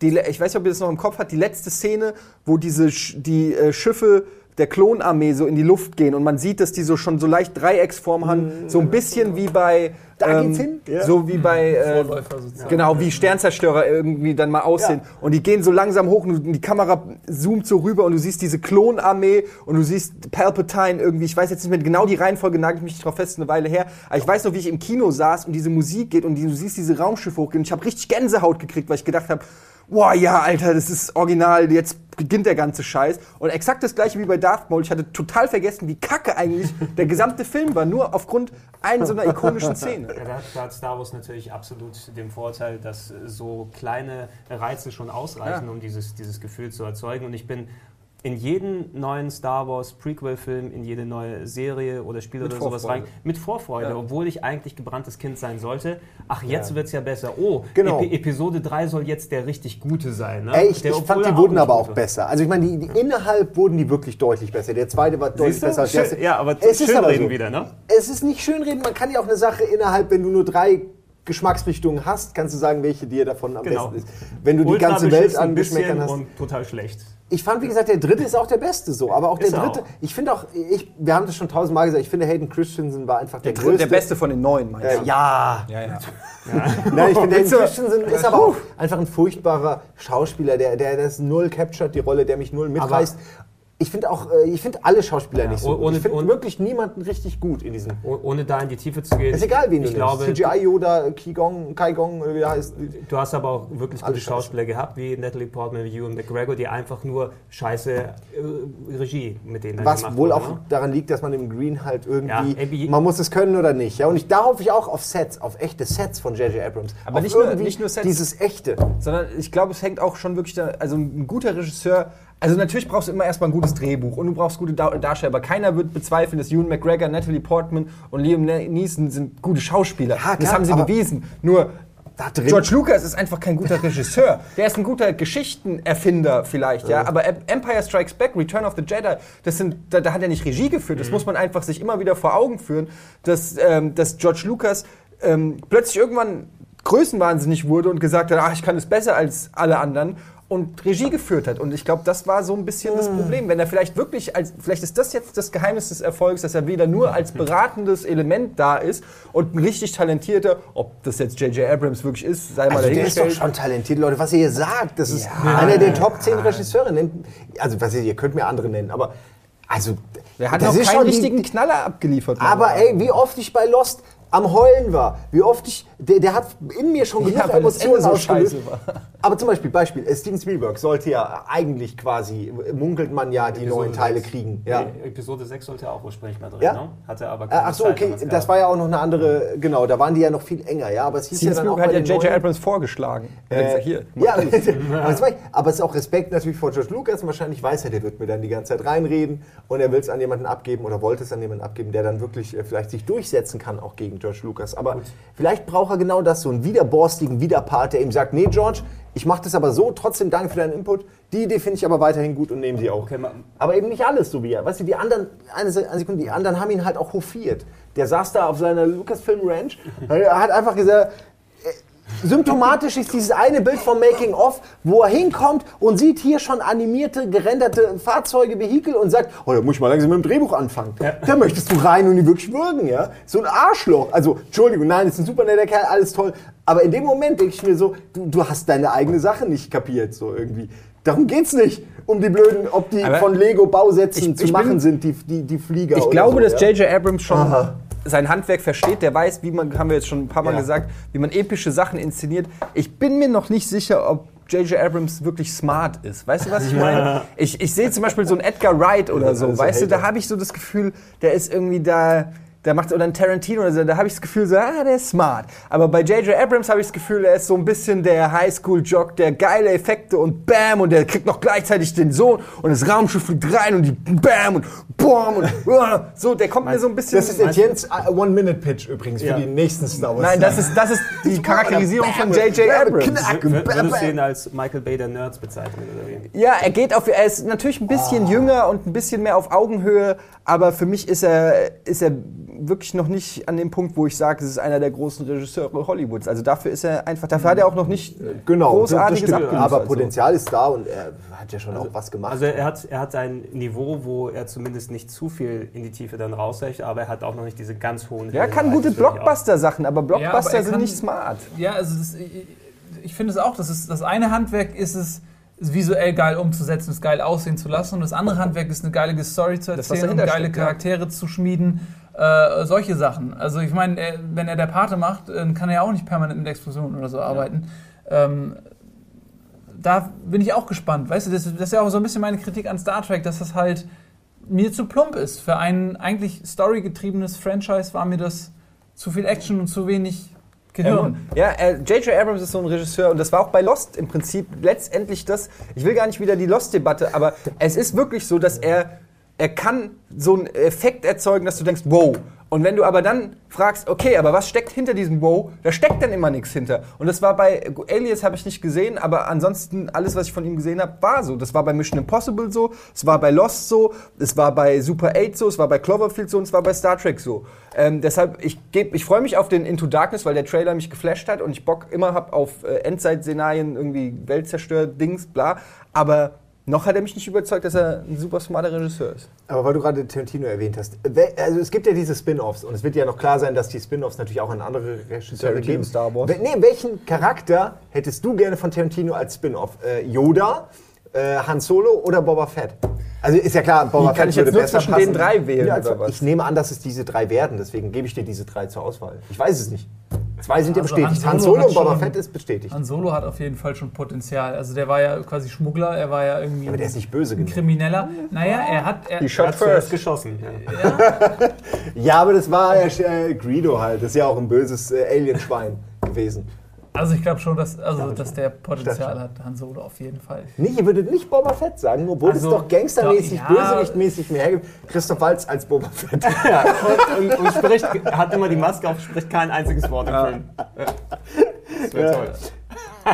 Die, le- ich weiß nicht, ob ihr das noch im Kopf habt. Die letzte Szene, wo diese Sch die äh, Schiffe der Klonarmee so in die Luft gehen und man sieht, dass die so schon so leicht Dreiecksform haben, so ein bisschen wie bei. Da geht's hin, ja. so wie bei äh, Vorläufer sozusagen. genau wie Sternzerstörer irgendwie dann mal aussehen Ja. und die gehen so langsam hoch und die Kamera zoomt so rüber und du siehst diese Klonarmee und du siehst Palpatine irgendwie ich weiß jetzt nicht mehr genau die Reihenfolge nagel ich mich nicht drauf fest eine Weile her aber ich weiß noch wie ich im Kino saß und diese Musik geht und die, du siehst diese Raumschiffe hochgehen und ich habe richtig Gänsehaut gekriegt weil ich gedacht habe Boah, ja, Alter, das ist original, jetzt beginnt der ganze Scheiß. Und exakt das gleiche wie bei Darth Maul. Ich hatte total vergessen, wie kacke eigentlich der gesamte Film war, nur aufgrund einer so einer ikonischen Szene. Ja, da, hat, Star Wars natürlich absolut den Vorteil, dass so kleine Reize schon ausreichen, Ja. um dieses, dieses Gefühl zu erzeugen. Und ich bin in jeden neuen Star Wars Prequel-Film, in jede neue Serie oder Spiel Mit oder sowas Vorfreude. rein, mit Vorfreude, Ja. obwohl ich eigentlich gebranntes Kind sein sollte. Ach, jetzt Ja. wird es ja besser. Oh, Genau. Epi Episode 3 soll jetzt der richtig gute sein. Ne? Ey, ich, der, ich fand, die wurden aber auch war. besser. Also ich meine, die, die innerhalb wurden die wirklich deutlich besser. Der zweite war deutlich besser als der Schön, erste. ja, aber es ist aber so. wieder, ne? Es ist nicht schönreden, man kann ja auch eine Sache innerhalb, wenn du nur drei Geschmacksrichtungen hast, kannst du sagen, welche dir davon am Genau. besten ist. Wenn du die Ultra ganze Welt an Geschmäckern hast. Und total schlecht. Ich fand, wie gesagt, der dritte ist auch der beste so. Aber auch Ist der er dritte, auch. ich finde auch, ich, wir haben das schon tausendmal gesagt, ich finde Hayden Christensen war einfach der, Der, größte. der beste von den neuen, meinst Äh, du? ja. Ja, ja. Nein, ich finde, Hayden du- Christensen ist aber auch einfach ein furchtbarer Schauspieler, der, der das null captured, die Rolle, der mich null mitreißt. Ich finde auch, äh, ich finde alle Schauspieler Ja, nicht so. ohne- gut. ich finde wirklich niemanden richtig gut in diesem. Oh- Ohne da in die Tiefe zu gehen. Ist egal, wen du ich nimmst. glaube, CGI Yoda, Qigong, Kaigong, oder wie der heißt. Du hast aber auch wirklich Alle gute. Schauspieler gehabt, wie Natalie Portman, wie Ewan McGregor, die einfach nur scheiße äh, Regie mit denen Was wohl wurde, auch ne? daran liegt, dass man im Green halt irgendwie, Ja, ey, man muss es können oder nicht. Ja, und ich, da hoffe ich auch auf Sets, auf echte Sets von J.J. Abrams. Aber auf nicht nur- irgendwie nicht nur Sets. Dieses echte. sondern ich glaube, es hängt auch schon wirklich da, also ein guter Regisseur, also natürlich brauchst du immer erstmal ein gutes Drehbuch und du brauchst gute Da- Darsteller, aber keiner wird bezweifeln, dass Ewan McGregor, Natalie Portman und Liam Ne- Neeson sind gute Schauspieler. Ja, das klar, haben sie bewiesen. Nur. George Lucas ist einfach kein guter Regisseur. Der ist ein guter Geschichtenerfinder vielleicht, ja. Aber Empire Strikes Back, Return of the Jedi, das sind, da, da hat er nicht Regie geführt. Das muss man einfach sich immer wieder vor Augen führen, dass, ähm, dass George Lucas ähm, plötzlich irgendwann größenwahnsinnig wurde und gesagt hat, ach, ich kann es besser als alle anderen und Regie geführt hat. Und ich glaube, das war so ein bisschen das Problem. Wenn er vielleicht wirklich, als, vielleicht ist das jetzt das Geheimnis des Erfolgs, dass er wieder nur als beratendes Element da ist und ein richtig talentierter, ob das jetzt J.J. Abrams wirklich ist, sei mal Also der ist doch schon talentiert, Leute. Was ihr hier sagt, das ist einer der Top 10 Regisseure. Also, was ihr, ihr könnt mir andere nennen, aber also. Er hat noch ist keinen richtigen Knaller abgeliefert. Aber ey, wie oft ich bei Lost am Heulen war, wie oft ich, der, der hat in mir schon genug Ja, Emotionen so ausgelöst. scheiße war. Aber zum Beispiel, Beispiel, äh, Steven Spielberg sollte ja eigentlich quasi, munkelt man ja, die Episode neuen Teile sechs. kriegen. Ja. Nee, Episode 6 sollte auch ursprünglich mal drin, Ja? ne? Hatte aber Äh, keine Ach so, Zeit okay, das war ja auch noch eine andere, genau, da waren die ja noch viel enger, ja, aber es hieß Steven ja dann auch Spielberg hat bei ja den J.J. Abrams vorgeschlagen. Er hat Äh, gesagt, hier, ja, aber, es ist auch Respekt natürlich vor George Lucas. Wahrscheinlich weiß er, der wird mir dann die ganze Zeit reinreden und er will es an jemanden abgeben oder wollte es an jemanden abgeben, der dann wirklich äh, vielleicht sich durchsetzen kann, auch gegen George Lucas. Aber vielleicht braucht er genau das, so einen widerborstigen Widerpart, der ihm sagt, nee George, ich mache das aber so, trotzdem danke für deinen Input. Die Idee finde ich aber weiterhin gut und nehmen sie auch. Okay, aber eben nicht alles so wie er. Weißt du, die anderen, eine Se- eine Sekunde, die anderen haben ihn halt auch hofiert. Der saß da auf seiner Lucasfilm Ranch, er hat einfach gesagt, Symptomatisch ist dieses eine Bild vom Making of, wo er hinkommt und sieht hier schon animierte, gerenderte Fahrzeuge, Vehikel und sagt, oh, da muss ich mal langsam mit dem Drehbuch anfangen. Da möchtest du rein und die wirklich würgen, ja? So ein Arschloch. Also, Entschuldigung, nein, ist ein super netter Kerl, alles toll. Aber in dem Moment denke ich mir so, du, du hast deine eigene Sache nicht kapiert, so irgendwie. Darum geht's nicht. Um die blöden, ob die Aber von Lego-Bausätzen ich- zu ich machen bin- sind, die, die, die Flieger. Ich glaube, so, dass ja? J.J. Abrams schon Aha. Sein Handwerk versteht. Der weiß, wie man, haben wir jetzt schon ein paar Mal Ja. gesagt, wie man epische Sachen inszeniert. Ich bin mir noch nicht sicher, ob J.J. Abrams wirklich smart ist. Weißt du, was ich meine? Ich, ich sehe zum Beispiel so einen Edgar Wright oder so. ein Weißt du, da habe ich so das Gefühl, der ist irgendwie da. Der macht oder ein Tarantino oder so, da habe ich das Gefühl, so, ah, der ist smart. Aber bei J.J. Abrams habe ich das Gefühl, er ist so ein bisschen der Highschool-Jock, der geile Effekte und Bam und der kriegt noch gleichzeitig den Sohn und das Raumschiff fliegt rein und die Bam und Bam und ah, so, der kommt mir so ein bisschen. Das ist Etienne's uh, One-Minute-Pitch übrigens für Ja. die nächsten Star Wars. Nein, das ist, das ist die Charakterisierung von J.J. Abrams. Knack, bam, Würdest du bam. ihn als Michael Bay der Nerds bezeichnen oder wie? Ja, er geht auf, er ist natürlich ein bisschen jünger und ein bisschen mehr auf Augenhöhe, aber für mich ist er, ist er wirklich noch nicht an dem Punkt, wo ich sage, es ist einer der großen Regisseure Hollywoods. Also dafür ist er einfach, dafür hat er auch noch nicht Genau, großartiges das stimmt. aber so. Potenzial ist da und er hat ja schon auch was gemacht. Also er hat, er hat ein Niveau, wo er zumindest nicht zu viel in die Tiefe dann rausreicht, aber er hat auch noch nicht diese ganz hohen Ja, er kann gute Das auch. Blockbuster-Sachen, aber Ja, Blockbuster aber er sind kann- nicht smart. Ja, also das, ich, ich finde es auch, das, ist, das eine Handwerk ist es, es visuell geil umzusetzen, es geil aussehen zu lassen. Und das andere Handwerk ist, eine geile Story zu Das, erzählen und dahinter geile steckt, ja. Charaktere zu schmieden. Äh, solche Sachen. Also ich meine, er- wenn er der Pate macht, dann kann er ja auch nicht permanent mit Explosionen oder so arbeiten. Ähm, da bin ich auch gespannt. Weißt du, das, das ist ja auch so ein bisschen meine Kritik an Star Trek, dass das halt mir zu plump ist. Für ein eigentlich storygetriebenes Franchise war mir das zu viel Action und zu wenig Gehirn. Ja, äh, J.J. Abrams ist so ein Regisseur und das war auch bei Lost im Prinzip letztendlich das. Ich will gar nicht wieder die Lost-Debatte, aber es ist wirklich so, dass er, er kann so einen Effekt erzeugen, dass du denkst, wow. Und wenn du aber dann fragst, okay, aber was steckt hinter diesem Wow, da steckt dann immer nichts hinter. Und das war bei Alias habe ich nicht gesehen, aber ansonsten alles, was ich von ihm gesehen habe, war so. Das war bei Mission Impossible so, es war bei Lost so, es war bei Super 8 so, es war bei Cloverfield so und es war bei Star Trek so. Ähm, deshalb, ich, ich freue mich auf den Into Darkness, weil der Trailer mich geflasht hat und ich Bock immer habe auf äh, Endzeit-Szenarien, irgendwie Weltzerstört, Dings, bla. Aber noch hat er mich nicht überzeugt, dass er ein super smarter Regisseur ist. Aber weil du gerade Tarantino erwähnt hast, also es gibt ja diese Spin-offs und es wird ja noch klar sein, dass die Spin-offs natürlich auch an andere Regisseure Tarantino, geben. Star Wars. Nee, welchen Charakter hättest du gerne von Tarantino als Spin-off? Äh, Yoda, äh, Han Solo oder Boba Fett? Also ist ja klar, Boba Wie, kann ich jetzt würde nur besser zwischen passen. den drei wählen, Ja, also oder was? Ich nehme an, dass es diese drei werden, deswegen gebe ich dir diese drei zur Auswahl. Ich weiß es nicht. Zwei sind ja Also bestätigt. Han Han Solo Solo und Boba Fett ist bestätigt. Han Solo hat auf jeden Fall schon Potenzial. Also der war ja quasi Schmuggler, er war ja irgendwie Aber der ist nicht böse ein genug. Krimineller. Naja, er hat. Er, Die Shot hat first. geschossen. Ja. Ja, aber das war ja äh, Greedo halt. Das ist ja auch ein böses äh, Alienschwein gewesen. Also ich glaube schon, dass, also, dass der Potenzial hat, Han Solo auf jeden Fall. Nee, ihr würdet nicht Boba Fett sagen, obwohl Also, es doch gangstermäßig, ja. bösewichtmäßig mehr gibt. Christoph Waltz als Boba Fett. Ja, und, und, und spricht, hat immer die Maske auf, spricht kein einziges Wort im Film. Das wäre Ja. toll.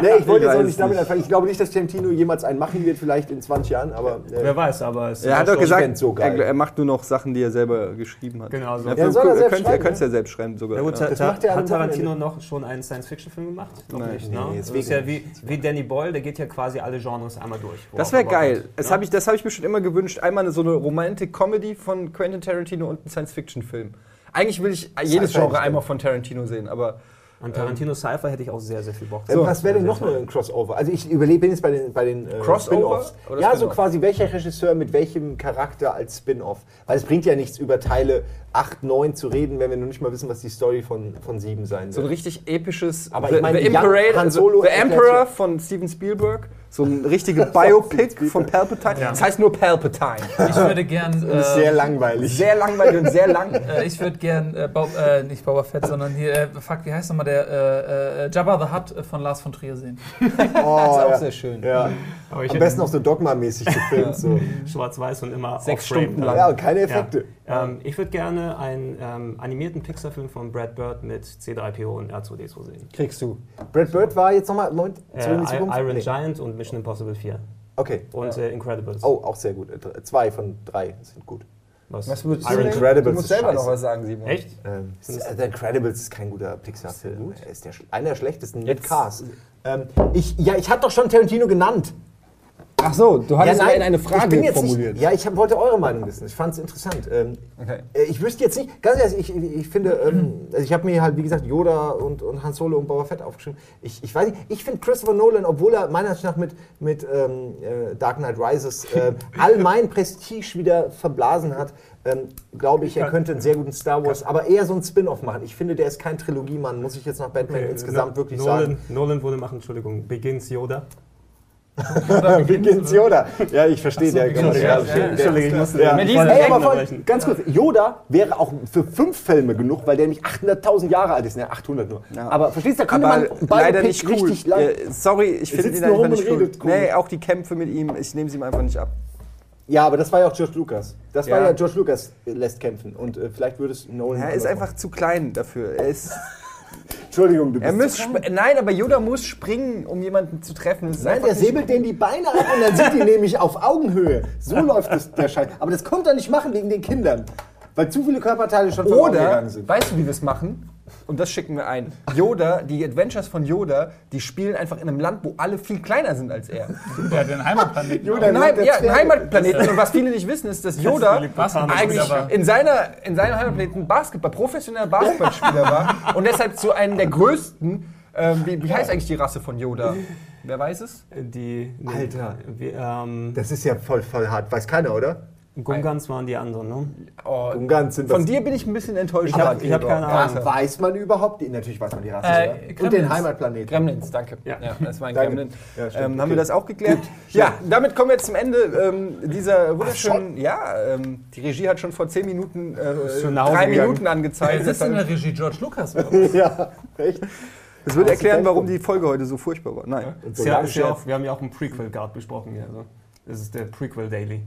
Nee, ich wollte Ich jetzt auch nicht damit anfangen. Ich glaube nicht, dass Tarantino jemals einen machen wird, vielleicht in 20 Jahren, aber. Äh, Wer weiß, aber es Er hat doch gesagt, so geil. er, er macht nur noch Sachen, die er selber geschrieben hat. Genau so. Ja, Ja, soll er er könnte es ja ne? selbst schreiben sogar. Ja gut, ja. Macht er hat Tarantino noch schon einen Science-Fiction-Film gemacht? Noch Nein. nicht, ne? nee, das ist ja wie, wie Danny Boyle, der geht ja quasi alle Genres einmal durch. Das wäre er geil. hat, Das ne? habe ich, das hab ich mir schon immer gewünscht. Einmal so eine Romantic-Comedy von Quentin Tarantino und einen Science-Fiction-Film. Eigentlich will ich jedes Genre einmal von Tarantino sehen, aber An Tarantino Cypher hätte ich auch sehr, sehr viel Bock. Äh, was wäre denn noch nur ein Crossover? Also ich überlebe bin jetzt bei den, bei den äh, Crossover Ja, so quasi welcher Regisseur mit welchem Charakter als Spin-Off. Weil es bringt ja nichts über Teile 8, 9 zu reden, wenn wir noch nicht mal wissen, was die Story von, von 7 sein so ein wird. richtig episches Aber The, ich meine, The Young Emperor, Han Solo The Emperor von Steven Spielberg. So ein richtiges Biopic von Palpatine. Das heißt nur Palpatine. Ich würde gern. Das ist sehr Äh, langweilig. Sehr langweilig und sehr lang. äh, ich würde gern, äh, Bo äh, nicht Boba Fett, sondern hier, äh, fuck, wie heißt nochmal der, äh, äh, Jabba the Hutt äh, von Lars von Trier sehen. Oh, Das ist auch ja. sehr schön. Ja. Aber ich Am besten auch so Dogma-mäßig gefilmt. so. schwarz-weiß und immer Sechs Stunden lang. Ja, und keine Effekte. Ähm, ich würde gerne einen ähm, animierten Pixar-Film von Brad Bird mit C3PO und R2D2 sehen. Kriegst du. Brad Bird war jetzt nochmal, Moment, Äh? Iron Nee. Giant und Mission Impossible 4. Okay. Und äh, Incredibles. Oh, auch sehr gut. Äh, Zwei von drei sind gut. Was? Was würdest Iron du Incredibles Du musst selber noch was sagen, Simon. Echt? Ähm, The Incredibles ist kein guter Pixar-Film. Er ist der, sch- einer der schlechtesten mit Jetzt- Cars. Ähm, ich, ja, ich hatte doch schon Tarantino genannt. Ach so, du hattest ja, in eine Frage formuliert. Nicht, ja, ich hab, wollte eure Meinung wissen. Ich fand es interessant. Ähm, Okay. äh, Ich wüsste jetzt nicht, ganz ehrlich, ich, ich, finde, ähm, also ich habe mir halt, wie gesagt, Yoda und, und Han Solo und Boba Fett aufgeschrieben. Ich, ich weiß nicht, ich finde Christopher Nolan, obwohl er meiner Ansicht nach mit, mit ähm, äh, Dark Knight Rises äh, all mein Prestige wieder verblasen hat, ähm, glaube ich, er könnte einen sehr guten Star Wars, aber eher so einen Spin-off machen. Ich finde, der ist kein Trilogiemann, muss ich jetzt nach Batman insgesamt wirklich Nolan, sagen. Nolan würde machen, Entschuldigung, Begins Yoda. Begins Yoda. Ja, ich verstehe, der Begins der- Yoda. der- Entschuldigung, ich musste Ja. Mit voll diesen Ey, daneben aber voll, ganz kurz, Yoda wäre auch für fünf Filme genug, weil der nämlich 800.000 Jahre alt ist. Ne, 800 nur. Ja. Aber verstehst du, da könnte Aber man ein leider nicht cool. richtig lang. Äh, sorry, ich finde ihn einfach und nicht cool. cool. Nee, auch die Kämpfe mit ihm, ich nehme sie ihm einfach nicht ab. Ja, aber das war ja auch George Lucas. Das war Ja. ja George Lucas lässt kämpfen. Und äh, vielleicht würde es Nolan. Er ist einfach zu klein dafür. Er ist. Entschuldigung, du bist. er muss nein, aber Yoda muss springen, um jemanden zu treffen. Nein, der säbelt denen die Beine ab und dann sind die nämlich auf Augenhöhe. So läuft das, der Scheiß. Aber das kommt er nicht machen wegen den Kindern. Weil zu viele Körperteile schon verloren Oder, gegangen sind. weißt du, wie wir es machen? Und das schicken wir ein. Yoda, die Adventures von Yoda, die spielen einfach in einem Land, wo alle viel kleiner sind als er. Der hat den Heimatplaneten. Yoda- Ein, Heim, der ja, ein Zwerge. Heimatplaneten. Und was viele nicht wissen, ist, dass Yoda eigentlich in, seiner, in seinem Heimatplaneten Basketball, professioneller Basketballspieler war und deshalb zu einem der größten. Ähm, wie, wie heißt eigentlich die Rasse von Yoda? Wer weiß es? Die, Alter. Wir, ähm, Das ist ja voll, voll hart. Weiß keiner, oder? Gungans waren die anderen, ne? Oh, Gungans sind von das- dir bin ich ein bisschen enttäuscht. Ich hab- Ratgeber. ich hab keine Ahnung. Ja, weiß man überhaupt? die- Natürlich weiß man die Rasse. Äh? Und den Heimatplaneten. Gremlins, danke. Ja. das war ein Danke. Gremlin. Ja, stimmt, ähm, okay. Haben wir das auch geklärt? Ja, damit kommen wir jetzt zum Ende ähm, dieser wunderschönen. Ja, ähm, die Regie hat schon vor zehn Minuten äh, drei gegangen. Minuten angezeigt. Wer ist in der Regie? George Lucas? oder was? ja, echt? Das würde erklären, warum die Folge heute so furchtbar war. Nein. Ja, ist ja auch, wir haben ja auch einen Prequel gerade besprochen hier. Also. Das ist der Prequel Daily.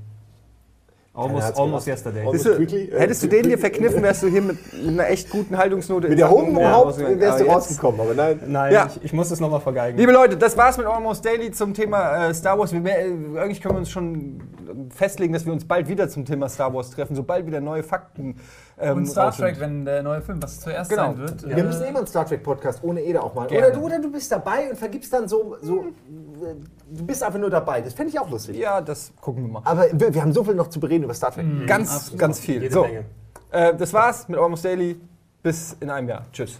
Almost, almost yesterday. Almost du, quickly, äh, hättest du den hier verkniffen, wärst du hier mit einer echt guten Haltungsnote Mit der Hohen ja, Haupt rausgegangen. wärst du rausgekommen, aber nein. Nein, Ja. ich, ich muss das nochmal vergeigen. Liebe Leute, das war's mit Almost Daily zum Thema äh, Star Wars. Wir, äh, eigentlich können wir uns schon festlegen, dass wir uns bald wieder zum Thema Star Wars treffen, sobald wieder neue Fakten ähm, Und Star. Trek, wenn der neue Film, was zuerst Genau. sein wird. Wir müssen immer einen Star Trek Podcast ohne Ede auch mal. Gerne. Oder du, oder du bist dabei und vergibst dann so, so äh, du bist einfach nur dabei. Das fände ich auch lustig. Ja, das gucken wir mal. Aber wir, wir haben so viel noch zu bereden über Star Trek. Ganz, absolut. ganz viel. Jede So, Menge. äh, das war's mit Almost Daily. Bis in einem Jahr. Tschüss.